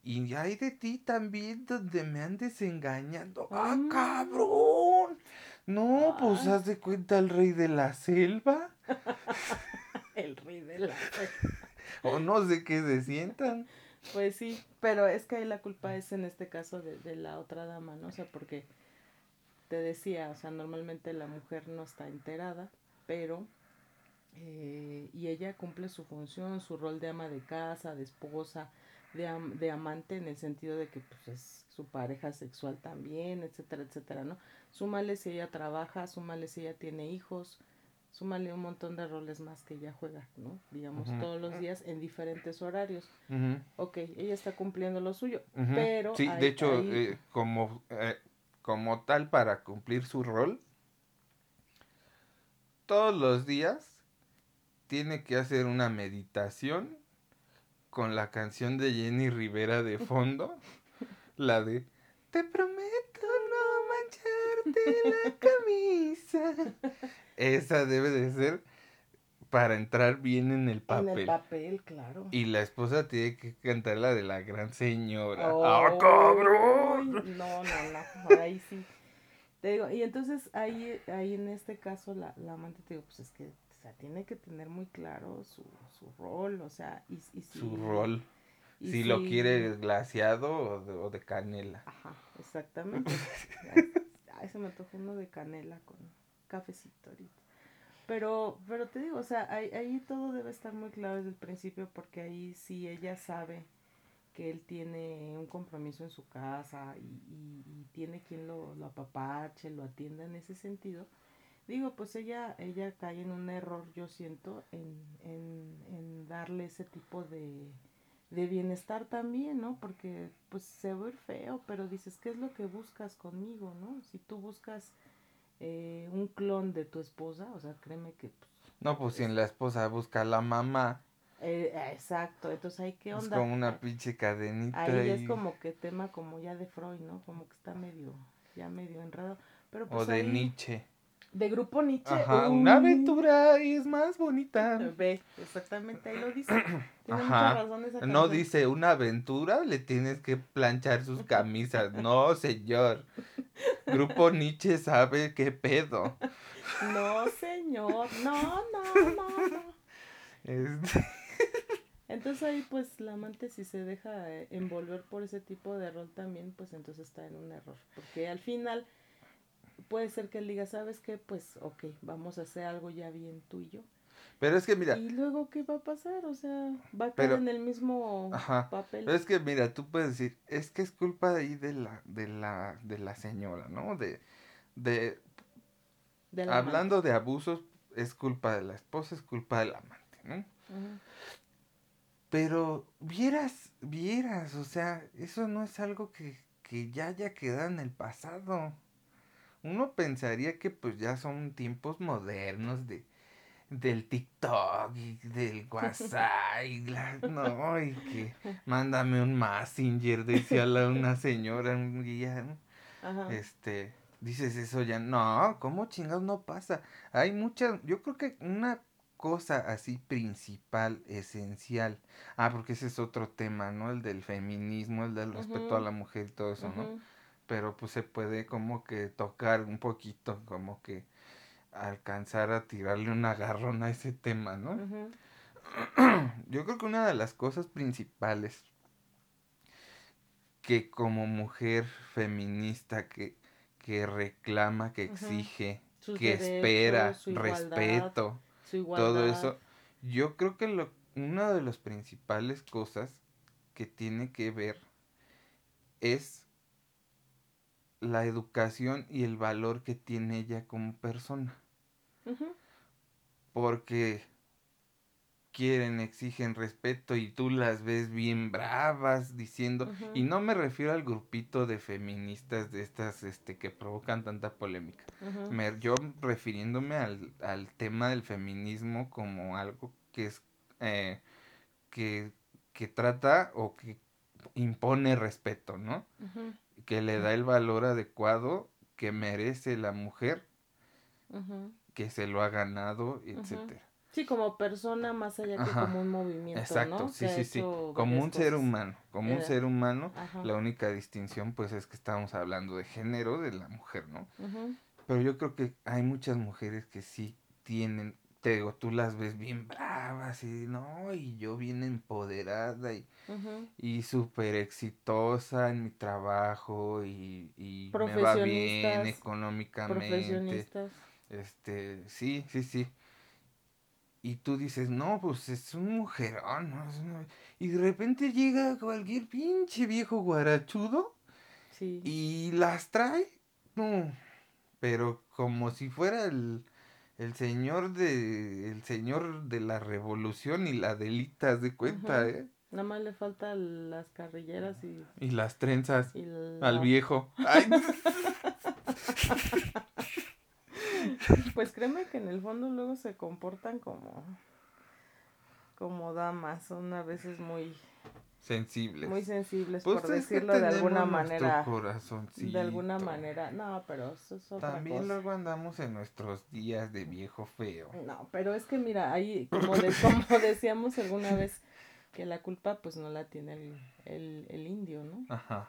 y hay de ti también donde me andes engañando. ¡Ah, mm. cabrón! No, pues haz de cuenta el rey de la selva. el rey de la selva. o no sé qué se sientan. Pues sí, pero es que ahí la culpa es en este caso de, de la otra dama, ¿no? O sea, porque te decía, o sea, normalmente la mujer no está enterada, pero eh, y ella cumple su función, su rol de ama de casa, de esposa, de, de amante en el sentido de que pues es su pareja sexual también, etcétera, etcétera, ¿no? Súmale si ella trabaja, súmale si ella tiene hijos, súmale un montón de roles más que ella juega, ¿no? Digamos, todos los días en diferentes horarios. Ok, ella está cumpliendo lo suyo, pero... Sí, de hecho, eh, como, eh, como tal, para cumplir su rol, todos los días tiene que hacer una meditación con la canción de Jenny Rivera de fondo, la de Te prometo no mancharte la camisa. Esa debe de ser para entrar bien en el papel. En el papel, claro. Y la esposa tiene que cantar la de la gran señora. ¡Ah, cabrón! No, no, no, ahí sí. Te digo, y entonces ahí, ahí en este caso la, la amante te digo, pues es que o sea, tiene que tener muy claro su, su rol, o sea, y, y si, Su rol. si, lo quiere glaciado o de, o de canela. Ajá, exactamente. Ay, se me tocó uno de canela con cafecito ahorita. Pero, pero te digo, o sea, ahí, ahí todo debe estar muy claro desde el principio porque ahí sí ella sabe que él tiene un compromiso en su casa y, y, tiene quien lo, lo, apapache, lo atienda en ese sentido. Digo, pues ella, ella cae en un error, yo siento, en, en, en darle ese tipo de, de bienestar también, ¿no? Porque pues se ve feo, pero dices, ¿qué es lo que buscas conmigo, no? Si tú buscas eh, un clon de tu esposa, o sea, créeme que... Pues, no, pues si en la esposa busca la mamá. Eh, exacto, entonces hay que onda. Es como una pinche cadenita. Ahí es como que tema como ya de Freud, ¿no? Como que está medio, ya medio enredado. Pero pues o de Nietzsche. De grupo Nietzsche. Ajá, una aventura es más bonita. Ve, exactamente, ahí lo dice. Tiene Ajá. Razón esa no dice una aventura, le tienes que planchar sus camisas. no, señor. Grupo Nietzsche sabe qué pedo. No, señor. No, no, no, no. Este... Entonces ahí pues la amante si se deja envolver por ese tipo de rol también, pues entonces está en un error. Porque al final puede ser que él diga, ¿sabes qué? Pues, ok, vamos a hacer algo ya bien tú y yo. Pero es que mira. ¿Y luego qué va a pasar? O sea, va a caer en el mismo papel. Pero es que mira, tú puedes decir, es que es culpa de ahí de la, de la, de la señora, ¿no? De, de, hablando de abusos, es culpa de la esposa, es culpa del amante, ¿no? Pero vieras, vieras, o sea, eso no es algo que, que ya haya quedado en el pasado uno pensaría que pues ya son tiempos modernos de del TikTok y del WhatsApp y no, y que mándame un Messenger, decía la, una señora un día, este, dices eso ya, no, ¿cómo chingados no pasa? Hay muchas, yo creo que una cosa así principal, esencial, ah, porque ese es otro tema, ¿no? El del feminismo, el del respeto a la mujer y todo eso, ¿no? Pero pues se puede como que tocar un poquito, como que alcanzar a tirarle un agarrón a ese tema, ¿no? Yo creo que una de las cosas principales que como mujer feminista que, que reclama, que exige, que espera, respeto, todo eso, yo creo que lo, una de las principales cosas que tiene que ver es la educación y el valor que tiene ella como persona. Porque quieren, exigen respeto y tú las ves bien bravas diciendo, y no me refiero al grupito de feministas de estas este que provocan tanta polémica. yo refiriéndome al, al, tema del feminismo como algo que es eh, que, que, trata o que impone respeto, ¿no? Que le da el valor adecuado que merece la mujer, que se lo ha ganado, etcétera. Sí, como persona más allá que como un movimiento, Exacto, sí, sí, sí, como un ser humano, como un ser humano, la única distinción pues es que estamos hablando de género de la mujer, ¿no? Pero yo creo que hay muchas mujeres que sí tienen, te digo, tú las ves bien bravas y no, y yo bien empoderada y, y súper exitosa en mi trabajo y, y me va bien económicamente. Este, sí, sí, sí. Y tú dices, no, pues es un mujerón, ¿no? Y de repente llega cualquier pinche viejo guarachudo y las trae, no, pero como si fuera el, señor de el señor de la revolución y la delitas de cuenta, ¿eh? Nada más le faltan las carrilleras y... Y las trenzas al viejo. Ay. Pues créeme que en el fondo luego se comportan como como damas, son a veces muy sensibles. Muy sensibles, pues por decirlo de alguna manera. De alguna manera, no, pero eso es otra También luego andamos en nuestros días de viejo feo. No, pero es que mira, ahí, como, de, como decíamos alguna vez, que la culpa pues no la tiene el, el, el indio, ¿no? Ajá.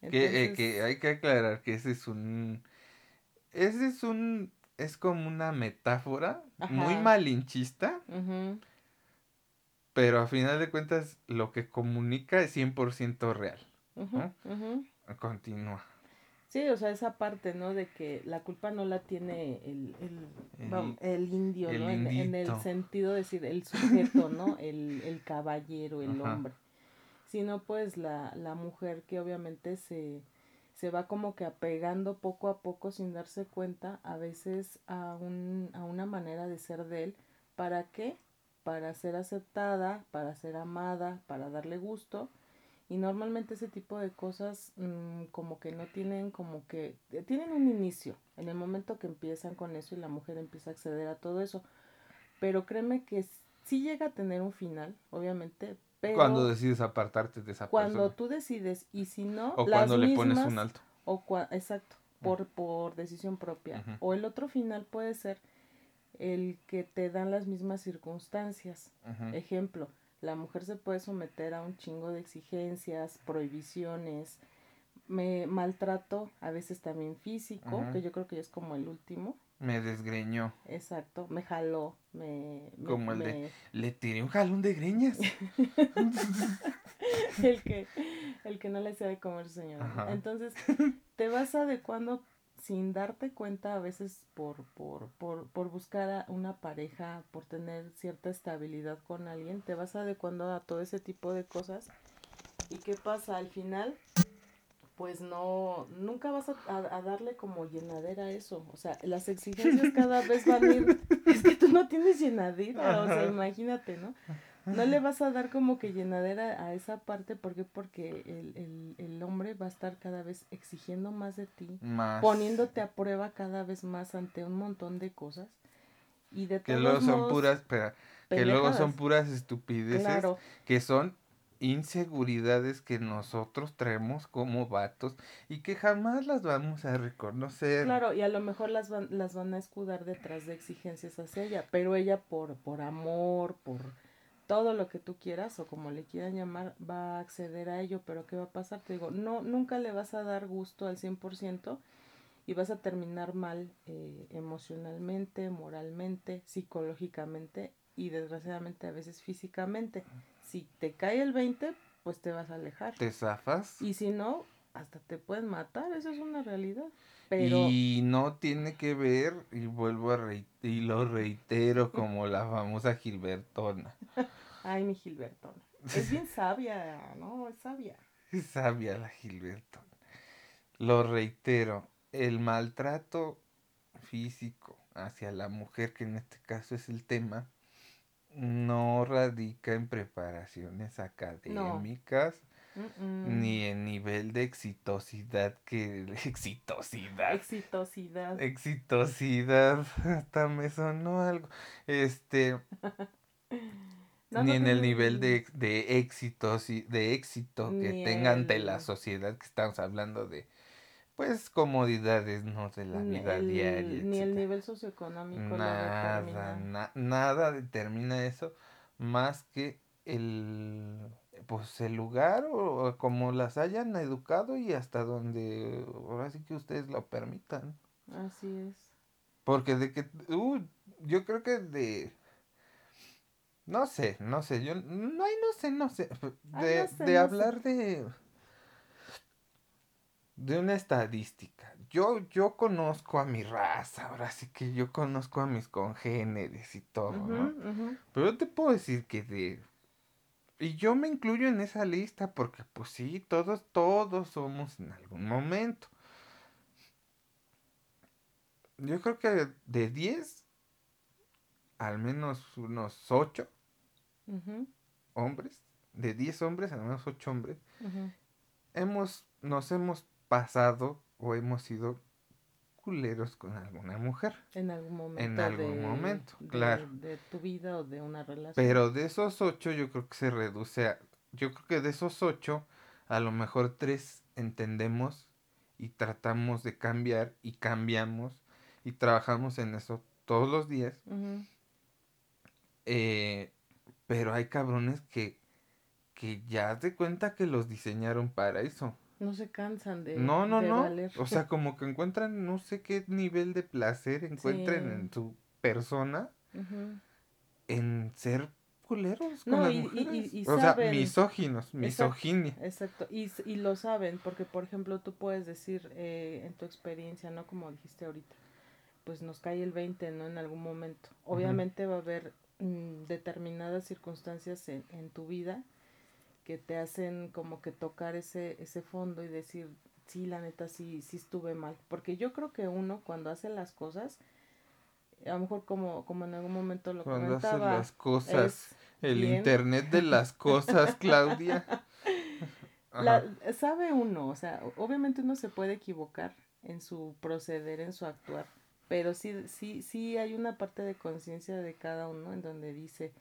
que, eh, que hay que aclarar que ese es un... Ese es un es como una metáfora muy malinchista, pero a final de cuentas lo que comunica es 100% real. Continúa. Sí, o sea, esa parte, ¿no? De que la culpa no la tiene el, el, indio, ¿no? En, el sentido de decir, el sujeto, ¿no? El, caballero, el hombre. Sino pues la, la mujer que obviamente se, se va como que apegando poco a poco sin darse cuenta a veces a, un, a una manera de ser de él. ¿Para qué? Para ser aceptada, para ser amada, para darle gusto. Y normalmente ese tipo de cosas mm, como que no tienen como que eh, tienen un inicio en el momento que empiezan con eso y la mujer empieza a acceder a todo eso. Pero créeme que sí llega a tener un final, obviamente, cuando decides apartarte de esa cuando persona. Cuando tú decides y si no... O cuando le pones un alto. O exacto, por, por decisión propia. O el otro final puede ser el que te dan las mismas circunstancias. Ejemplo, la mujer se puede someter a un chingo de exigencias, prohibiciones, me maltrato, a veces también físico, que yo creo que es como el último. Me desgreñó. Exacto, me jaló, me... Como el de... Le tiré un jalón de greñas. el, que, el que no le sea de comer, señor. Entonces, te vas adecuando sin darte cuenta a veces por, por, por, por buscar a una pareja, por tener cierta estabilidad con alguien, te vas adecuando a todo ese tipo de cosas. ¿Y qué pasa? Al final pues no, nunca vas a, darle como llenadera a eso. O sea, las exigencias cada vez van a ir. Es que tú no tienes llenadera, o sea, imagínate, ¿no? No le vas a dar como que llenadera a esa parte, ¿por qué? Porque el, el, hombre va a estar cada vez exigiendo más de ti, poniéndote a prueba cada vez más ante un montón de cosas. Y de que luego son puras, espera, que luego son puras estupideces que son inseguridades que nosotros traemos como vatos y que jamás las vamos a reconocer. Claro, y a lo mejor las van, las van a escudar detrás de exigencias hacia ella, pero ella por, por amor, por todo lo que tú quieras o como le quieran llamar, va a acceder a ello, pero ¿qué va a pasar? Te digo, no, nunca le vas a dar gusto al 100% y vas a terminar mal eh, emocionalmente, moralmente, psicológicamente y desgraciadamente a veces físicamente si te cae el 20, pues te vas a alejar. Te zafas. Y si no, hasta te pueden matar, eso es una realidad. Pero... Y no tiene que ver, y vuelvo a reiterar, y lo reitero como la famosa Gilbertona. Ay, mi Gilbertona. Es bien sabia, ¿no? Es sabia. Es sabia la Gilbertona. lo reitero, el maltrato físico hacia la mujer, que en este caso es el tema, no radica en preparaciones académicas. Ni en nivel de exitosidad que... Exitosidad. Exitosidad. Exitosidad. Hasta me sonó algo. Este... ni en el nivel de, de éxito, de éxito que tenga ante la sociedad que estamos hablando de pues comodidades no de la vida diaria ni el nivel socioeconómico nada nada determina eso más que el pues el lugar o, como las hayan educado y hasta donde ahora sí que ustedes lo permitan. Así es. Porque de que uh, yo creo que de no sé no sé yo no hay no sé no sé de, de hablar de de una estadística. Yo, yo conozco a mi raza, ahora sí que yo conozco a mis congéneres y todo, ¿no? Pero yo te puedo decir que de... Y yo me incluyo en esa lista porque pues sí, todos, todos somos en algún momento. Yo creo que de 10, al menos unos 8 hombres, de 10 hombres, al menos 8 hombres, hemos, nos hemos pasado o hemos sido culeros con alguna mujer. En algún momento. En algún momento, claro. De tu vida o de una relación. Pero de esos ocho yo creo que se reduce a... Yo creo que de esos ocho, a lo mejor tres entendemos y tratamos de cambiar y cambiamos y trabajamos en eso todos los días. Eh, pero hay cabrones que, que ya te cuenta que los diseñaron para eso. No se cansan de. No, no, no. O sea, como que encuentran, no sé qué nivel de placer encuentren en su persona en ser culeros con las mujeres. o sea, misóginos, misoginia. Exacto, Y, y, lo saben, porque por ejemplo tú puedes decir eh, en tu experiencia, ¿no? Como dijiste ahorita, pues nos cae el 20, ¿no? En algún momento. Obviamente va a haber mm, determinadas circunstancias en, en tu vida que te hacen como que tocar ese, ese fondo y decir, sí, la neta, sí, sí estuve mal. Porque yo creo que uno cuando hace las cosas, a lo mejor como, como en algún momento lo cuando hace las cosas, el internet de las cosas, Claudia. La, sabe uno, o sea, obviamente uno se puede equivocar en su proceder, en su actuar, pero sí, sí, sí hay una parte de conciencia de cada uno en donde dice,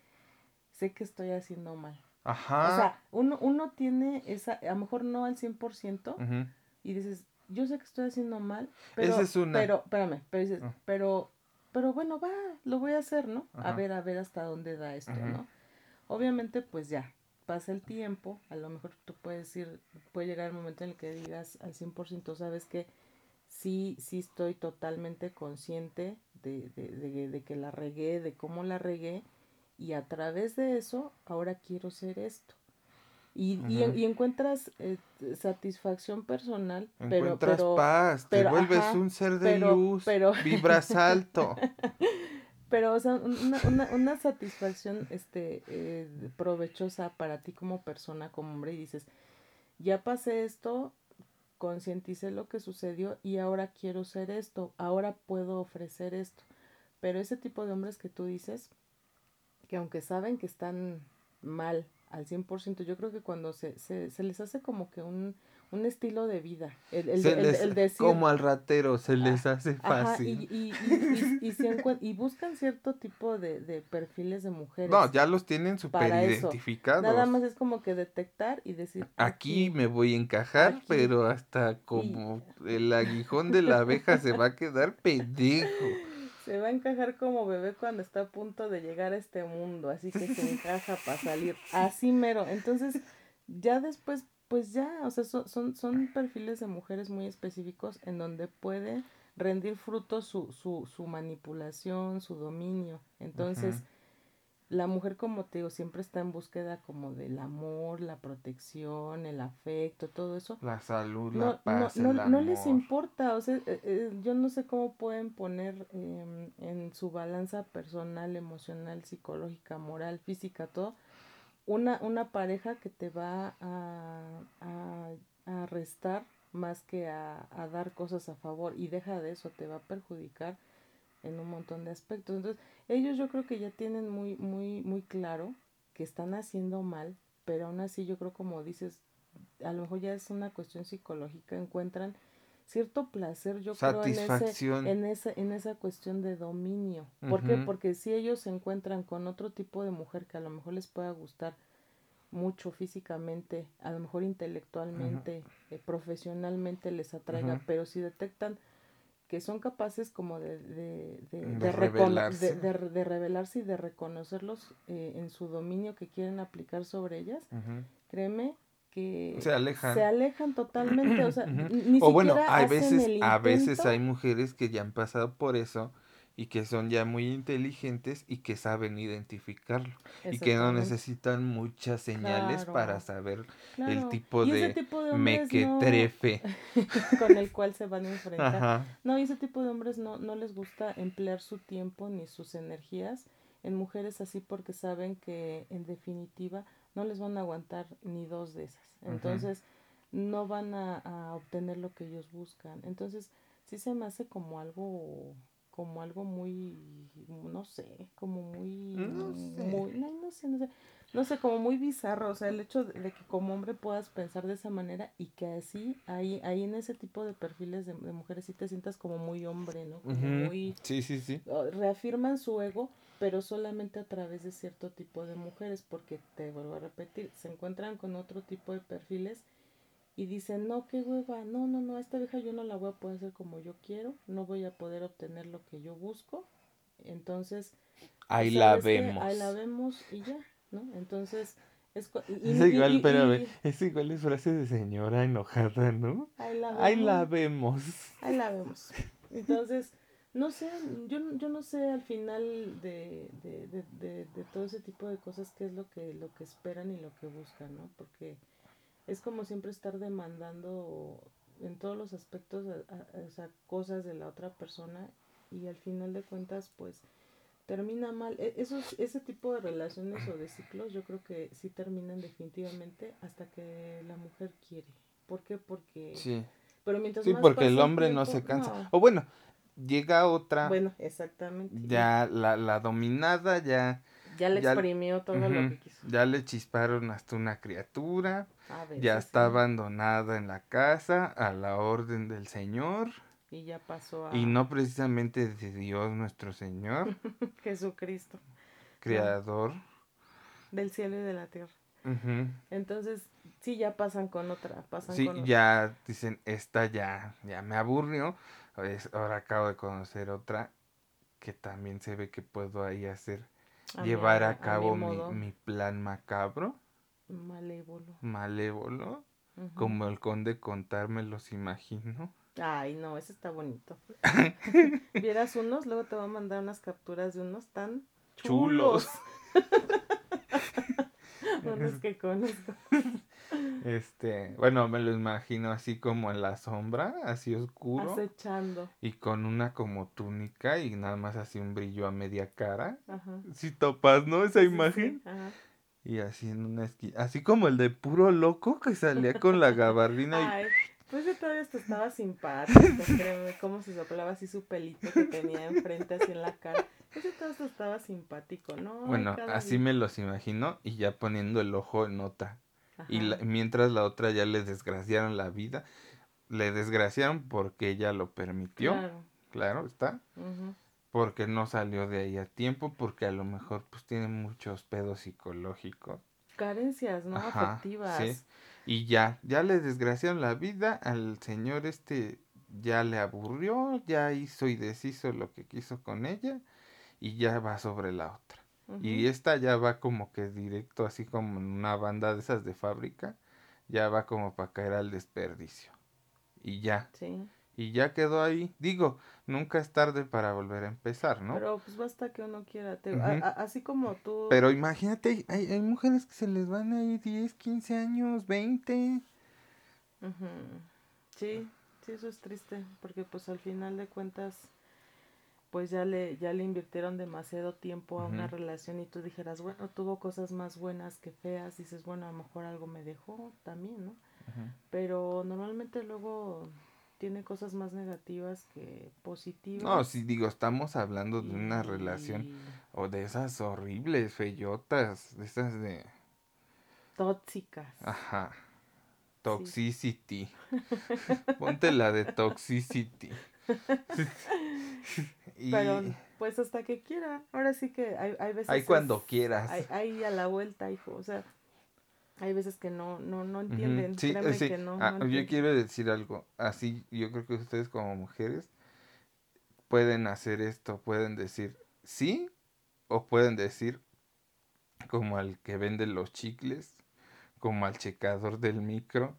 sé que estoy haciendo mal Ajá. O sea, uno, uno tiene esa, a lo mejor no al 100%, y dices, yo sé que estoy haciendo mal, pero, es una... pero, espérame, pero dices, ah. pero, pero bueno, va, lo voy a hacer, ¿no? A ver, a ver hasta dónde da esto, ¿no? Obviamente, pues ya, pasa el tiempo, a lo mejor tú puedes decir, puede llegar el momento en el que digas al 100%, sabes que sí, sí estoy totalmente consciente de, de, de, de que la regué, de cómo la regué, y a través de eso ahora quiero ser esto. Y, y, encuentras eh, satisfacción personal, pero, pero paz, te vuelves un ser de luz, pero, vibras alto. pero, o sea, una, una, una satisfacción este, eh, provechosa para ti como persona, como hombre, y dices, ya pasé esto, concienticé lo que sucedió y ahora quiero ser esto, ahora puedo ofrecer esto. Pero ese tipo de hombres que tú dices, que aunque saben que están mal al 100%, yo creo que cuando se, se, se les hace como que un, un estilo de vida. El, el, el, decir, como al ratero, se les hace fácil. y, y, y, y, buscan cierto tipo de, de, perfiles de mujeres. No, ya los tienen súper identificados. Nada más es como que detectar y decir. Aquí, me voy a encajar, pero hasta como el aguijón de la abeja se va a quedar pendejo. Se va a encajar como bebé cuando está a punto de llegar a este mundo, así que se encaja para salir. Así mero. Entonces, ya después, pues ya, o sea, son, son, perfiles de mujeres muy específicos en donde puede rendir fruto su, su, su manipulación, su dominio. Entonces, la mujer, como te digo, siempre está en búsqueda como del amor, la protección, el afecto, todo eso. La salud, la paz, no, no, no les importa, o sea, eh, eh, yo no sé cómo pueden poner em, en su balanza personal, emocional, psicológica, moral, física, todo, una, una pareja que te va a, a, restar más que a, a dar cosas a favor y deja de eso, te va a perjudicar en un montón de aspectos. Entonces, ellos yo creo que ya tienen muy, muy, muy claro que están haciendo mal, pero aún así yo creo como dices, a lo mejor ya es una cuestión psicológica, encuentran cierto placer, yo creo, en, ese, en, esa, en esa cuestión de dominio. ¿Por qué? Porque si ellos se encuentran con otro tipo de mujer que a lo mejor les pueda gustar mucho físicamente, a lo mejor intelectualmente, eh, profesionalmente les atraiga, pero si detectan que son capaces como de, de, de, de, revelarse. de, revelarse y de reconocerlos eh, en su dominio que quieren aplicar sobre ellas, créeme que se alejan, se alejan totalmente, o sea, ni o bueno, hay veces, a veces hay mujeres que ya han pasado por eso y que son ya muy inteligentes y que saben identificarlo y que no necesitan muchas señales para saber el tipo de, mequetrefe. con el cual se van a enfrentar. No, y ese tipo de hombres no, no les gusta emplear su tiempo ni sus energías en mujeres así porque saben que en definitiva no les van a aguantar ni dos de esas. Entonces, no van a, obtener lo que ellos buscan. Entonces, sí se me hace como algo como algo muy no sé como muy no sé. muy no, sé no sé no sé como muy bizarro o sea el hecho de, que como hombre puedas pensar de esa manera y que así ahí ahí en ese tipo de perfiles de, mujeres sí te sientas como muy hombre no como muy sí sí sí reafirman su ego pero solamente a través de cierto tipo de mujeres, porque te vuelvo a repetir, se encuentran con otro tipo de perfiles y dicen, no, qué hueva, no, no, no, esta vieja yo no la voy a poder hacer como yo quiero, no voy a poder obtener lo que yo busco, entonces... Ahí la vemos. Ahí la vemos y ya, ¿no? Entonces... Es, igual, espérame, es igual es frase de señora enojada, ¿no? Ahí la vemos. Ahí la vemos. Ahí la vemos. Entonces, no sé, yo, yo no sé al final de, de, de, de, todo ese tipo de cosas qué es lo que, lo que esperan y lo que buscan, ¿no? Porque es como siempre estar demandando en todos los aspectos o sea, cosas de la otra persona y al final de cuentas pues termina mal. E, esos, ese tipo de relaciones o de ciclos yo creo que sí terminan definitivamente hasta que la mujer quiere. ¿Por qué? Porque... Sí. Pero mientras sí, porque el hombre no se cansa. O bueno, llega otra. Bueno, exactamente. Ya la, la dominada, ya. Ya le exprimió todo lo que quiso. Ya le chisparon hasta una criatura. ya está abandonada en la casa a la orden del Señor. Y ya pasó a... Y no precisamente de Dios nuestro Señor. Jesucristo. Creador. Del cielo y de la tierra. Entonces, sí, ya pasan con otra. Pasan sí, ya dicen, esta ya, ya me aburrió ahora acabo de conocer otra que también se ve que puedo ahí hacer, llevar a, cabo mi, plan macabro. Malévolo. Malévolo. Como el conde contar me los imagino. Ay, no, ese está bonito. Vieras unos, luego te voy a mandar unas capturas de unos tan chulos. unos que conozco. Este, bueno, me lo imagino así como en la sombra, así oscuro. Acechando. Y con una como túnica y nada más así un brillo a media cara. Ajá. Si topas, ¿no? Esa imagen. Ajá. Y así en una esquina, así como el de puro loco que salía con la gabardina Ay, pues yo todavía estaba simpático, créeme, cómo se soplaba así su pelito que tenía enfrente así en la cara. Ese todo estaba simpático, ¿no? Bueno, así me los imagino y ya poniendo el ojo en Y mientras la otra ya le desgraciaron la vida, le desgraciaron porque ella lo permitió. Claro, claro está. Porque no salió de ahí a tiempo, porque a lo mejor pues tiene muchos pedos psicológicos. Carencias, ¿no? Afectivas. Sí. Y ya, ya le desgraciaron la vida, al señor este ya le aburrió, ya hizo y deshizo lo que quiso con ella y ya va sobre la otra. Y esta ya va como que directo, así como en una banda de esas de fábrica, ya va como para caer al desperdicio. Y ya. Sí. Y ya quedó ahí. Digo, nunca es tarde para volver a empezar, ¿no? Pero pues basta que uno quiera. así como tú. Pero imagínate, hay, hay mujeres que se les van a ir 10, 15 años, 20. Sí, sí, eso es triste. Porque pues al final de cuentas pues ya le, ya le invirtieron demasiado tiempo a una relación y tú dijeras, bueno, tuvo cosas más buenas que feas, dices, bueno, a lo mejor algo me dejó también, ¿no? Pero normalmente luego tiene cosas más negativas que positivas. No, sí, digo, estamos hablando de una relación o de esas horribles, feyotas, de esas de... Tóxicas. Ajá. Toxicity. Ponte la de Toxicity. Pero pues hasta que quiera. Ahora sí que hay, hay veces... Hay cuando quieras. Hay, a la vuelta, hijo. O sea, hay veces que no, no, no entienden. Sí, sí. Que no, ah, yo quiero decir algo. Así, yo creo que ustedes como mujeres pueden hacer esto. Pueden decir sí o pueden decir como al que vende los chicles, como al checador del micro,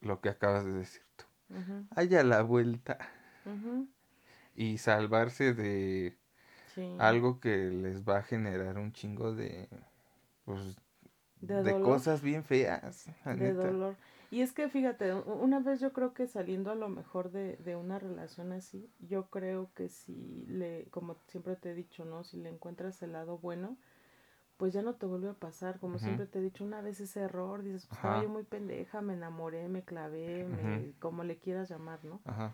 lo que acabas de decir tú. Hay a la vuelta y salvarse de algo que les va a generar un chingo de pues de, cosas bien feas. De dolor. Y es que fíjate, una vez yo creo que saliendo a lo mejor de, de una relación así, yo creo que si le, como siempre te he dicho, ¿no? Si le encuentras el lado bueno, pues ya no te vuelve a pasar. Como siempre te he dicho, una vez ese error, dices, pues estaba yo muy pendeja, me enamoré, me clavé, me, como le quieras llamar, ¿no? Ajá.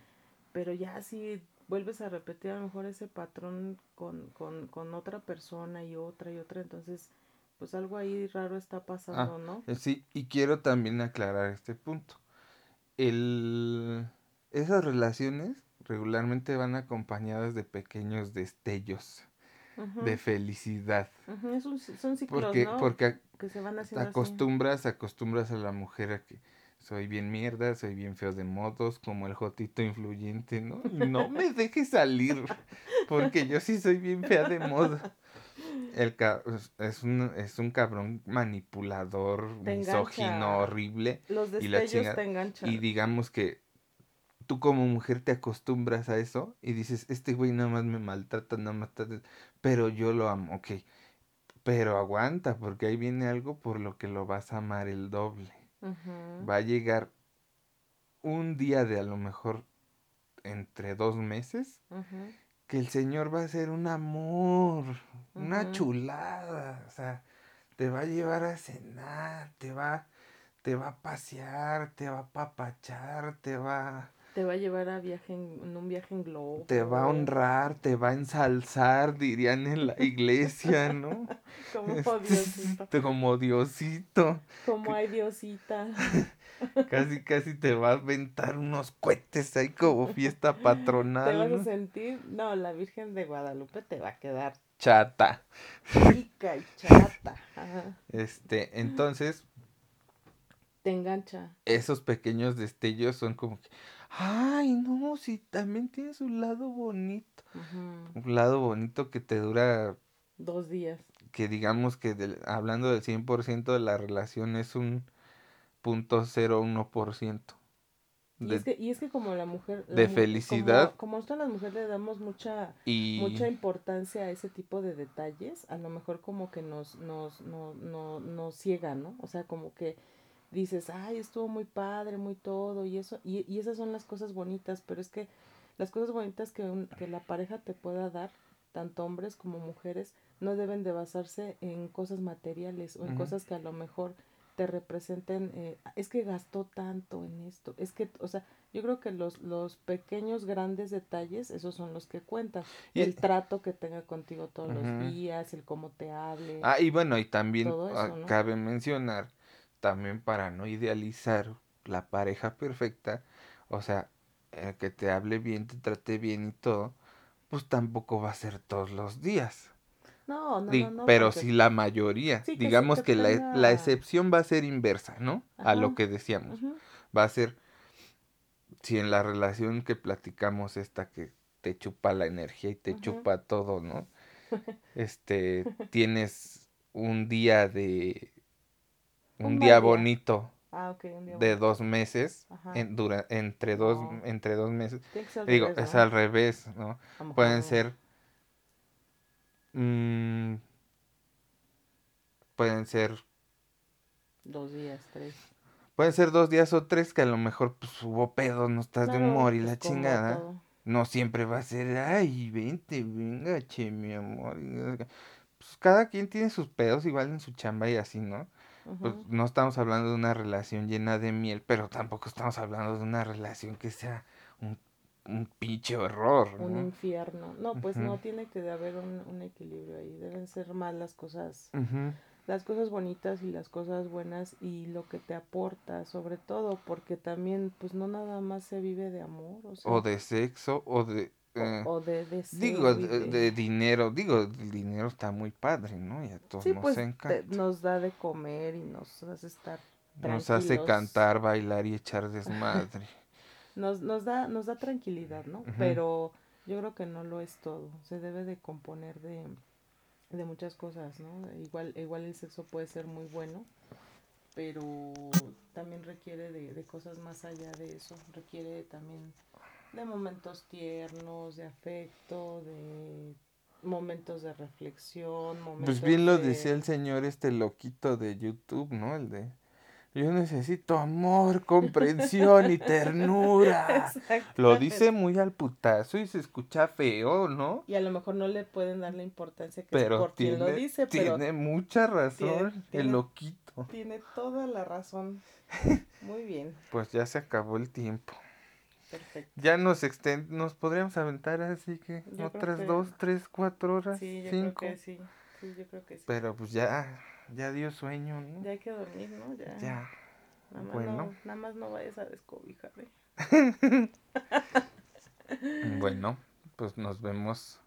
Pero ya si vuelves a repetir a lo mejor ese patrón con, con, con otra persona y otra y otra, entonces pues algo ahí raro está pasando, ah, ¿no? Eh, sí, y quiero también aclarar este punto. El, esas relaciones regularmente van acompañadas de pequeños destellos de felicidad. son ciclos, porque, ¿no? Porque que se van haciendo acostumbras, acostumbras a la mujer a que soy bien mierda, soy bien feo de modos, como el jotito influyente, ¿no? no me dejes salir, porque yo sí soy bien fea de moda el es un, es un cabrón manipulador, misógino, horrible. Los y la Y digamos que tú como mujer te acostumbras a eso y dices, este güey nada más me maltrata, nada más... Pero yo lo amo, ok. Pero aguanta, porque ahí viene algo por lo que lo vas a amar el doble. Va a llegar un día de a lo mejor entre dos meses que el Señor va a ser un amor, una chulada, o sea, te va a llevar a cenar, te va, te va a pasear, te va a papachar, te va... Te va a llevar a viaje en, un viaje en globo. Te va a honrar, te va a ensalzar, dirían en la iglesia, ¿no? como Diosito. Como Diosito. Como hay Diosita. casi, casi te va a aventar unos cohetes ahí como fiesta patronal. Te vas a sentir, no, la Virgen de Guadalupe te va a quedar chata. Rica y chata. Este, entonces. Te engancha. Esos pequeños destellos son como que, ay, no, sí, también tienes un lado bonito. Un lado bonito que te dura. Dos días. Que digamos que hablando del 100% de la relación es un .01%. Y, es que, y es que como la mujer... de felicidad. Como, como nosotros las mujeres le damos mucha, mucha importancia a ese tipo de detalles, a lo mejor como que nos, nos, no, no, nos ciega, ¿no? O sea, como que dices, ay, estuvo muy padre, muy todo, y eso, y, y esas son las cosas bonitas, pero es que las cosas bonitas que, que la pareja te pueda dar, tanto hombres como mujeres, no deben de basarse en cosas materiales o en cosas que a lo mejor te representen, eh, es que gastó tanto en esto, es que, o sea, yo creo que los, los pequeños, grandes detalles, esos son los que cuentan. Y el trato que tenga contigo todos los días, el cómo te hable. Ah, y bueno, y también ah, cabe mencionar, también para no idealizar la pareja perfecta, o sea, que te hable bien, te trate bien y todo, pues tampoco va a ser todos los días. No, no, no, Pero si la mayoría. Digamos que, la, excepción va a ser inversa, ¿no? A lo que decíamos. Va a ser, si en la relación que platicamos esta que te chupa la energía y te chupa todo, ¿no? Este, tienes un día de... Un, día bonito. Ah, de dos meses en, dura, entre dos entre dos meses digo es al revés no pueden ser Mm, pueden ser... Dos días, tres. Pueden ser dos días o tres que a lo mejor pues, hubo pedo, no estás de humor y pues, la chingada. No siempre va a ser, ay, vente, venga, che, mi amor. Pues cada quien tiene sus pedos igual en su chamba y así, ¿no? Pues no estamos hablando de una relación llena de miel, pero tampoco estamos hablando de una relación que sea un, un pinche horror. Un infierno. No, pues no, tiene que haber un, equilibrio ahí. Deben ser más las cosas, las cosas bonitas y las cosas buenas y lo que te aporta, sobre todo, porque también, pues no nada más se vive de amor. o de sexo, o de eh, o, de Digo, de, dinero, digo, el dinero está muy padre, ¿no? Y a todos nos pues, encanta. nos da de comer y nos hace estar Nos hace cantar, bailar y echar desmadre. nos, nos, da, nos da tranquilidad, ¿no? Pero yo creo que no lo es todo. Se debe de componer de, de muchas cosas, ¿no? Igual, igual el sexo puede ser muy bueno, pero también requiere de, de cosas más allá de eso. Requiere también de momentos tiernos, de afecto, de momentos de reflexión, momentos Pues bien lo decía el señor este loquito de YouTube, ¿no? El de yo necesito amor, comprensión y ternura. Lo dice muy al putazo y se escucha feo, ¿no? Y a lo mejor no le pueden dar la importancia que pero es por tiene, lo dice, pero tiene mucha razón el loquito. Tiene toda la razón. Muy bien. Pues ya se acabó el tiempo. Ya nos extend nos podríamos aventar así que otras dos, tres, cuatro horas, sí, yo cinco. Creo que sí. sí, yo creo que sí. Pero pues ya, ya dio sueño, ¿no? Ya hay que dormir, ¿no? Ya. Ya. Nada más, bueno. no, nada más no vayas a descobijar. bueno, pues nos vemos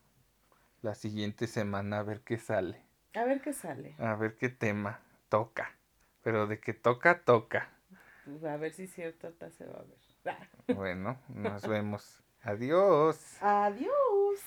la siguiente semana a ver qué sale. A ver qué sale. A ver qué tema toca. Pero de que toca, toca. Pues a ver si cierto se va a ver. Bueno, nos vemos. Adiós. Adiós.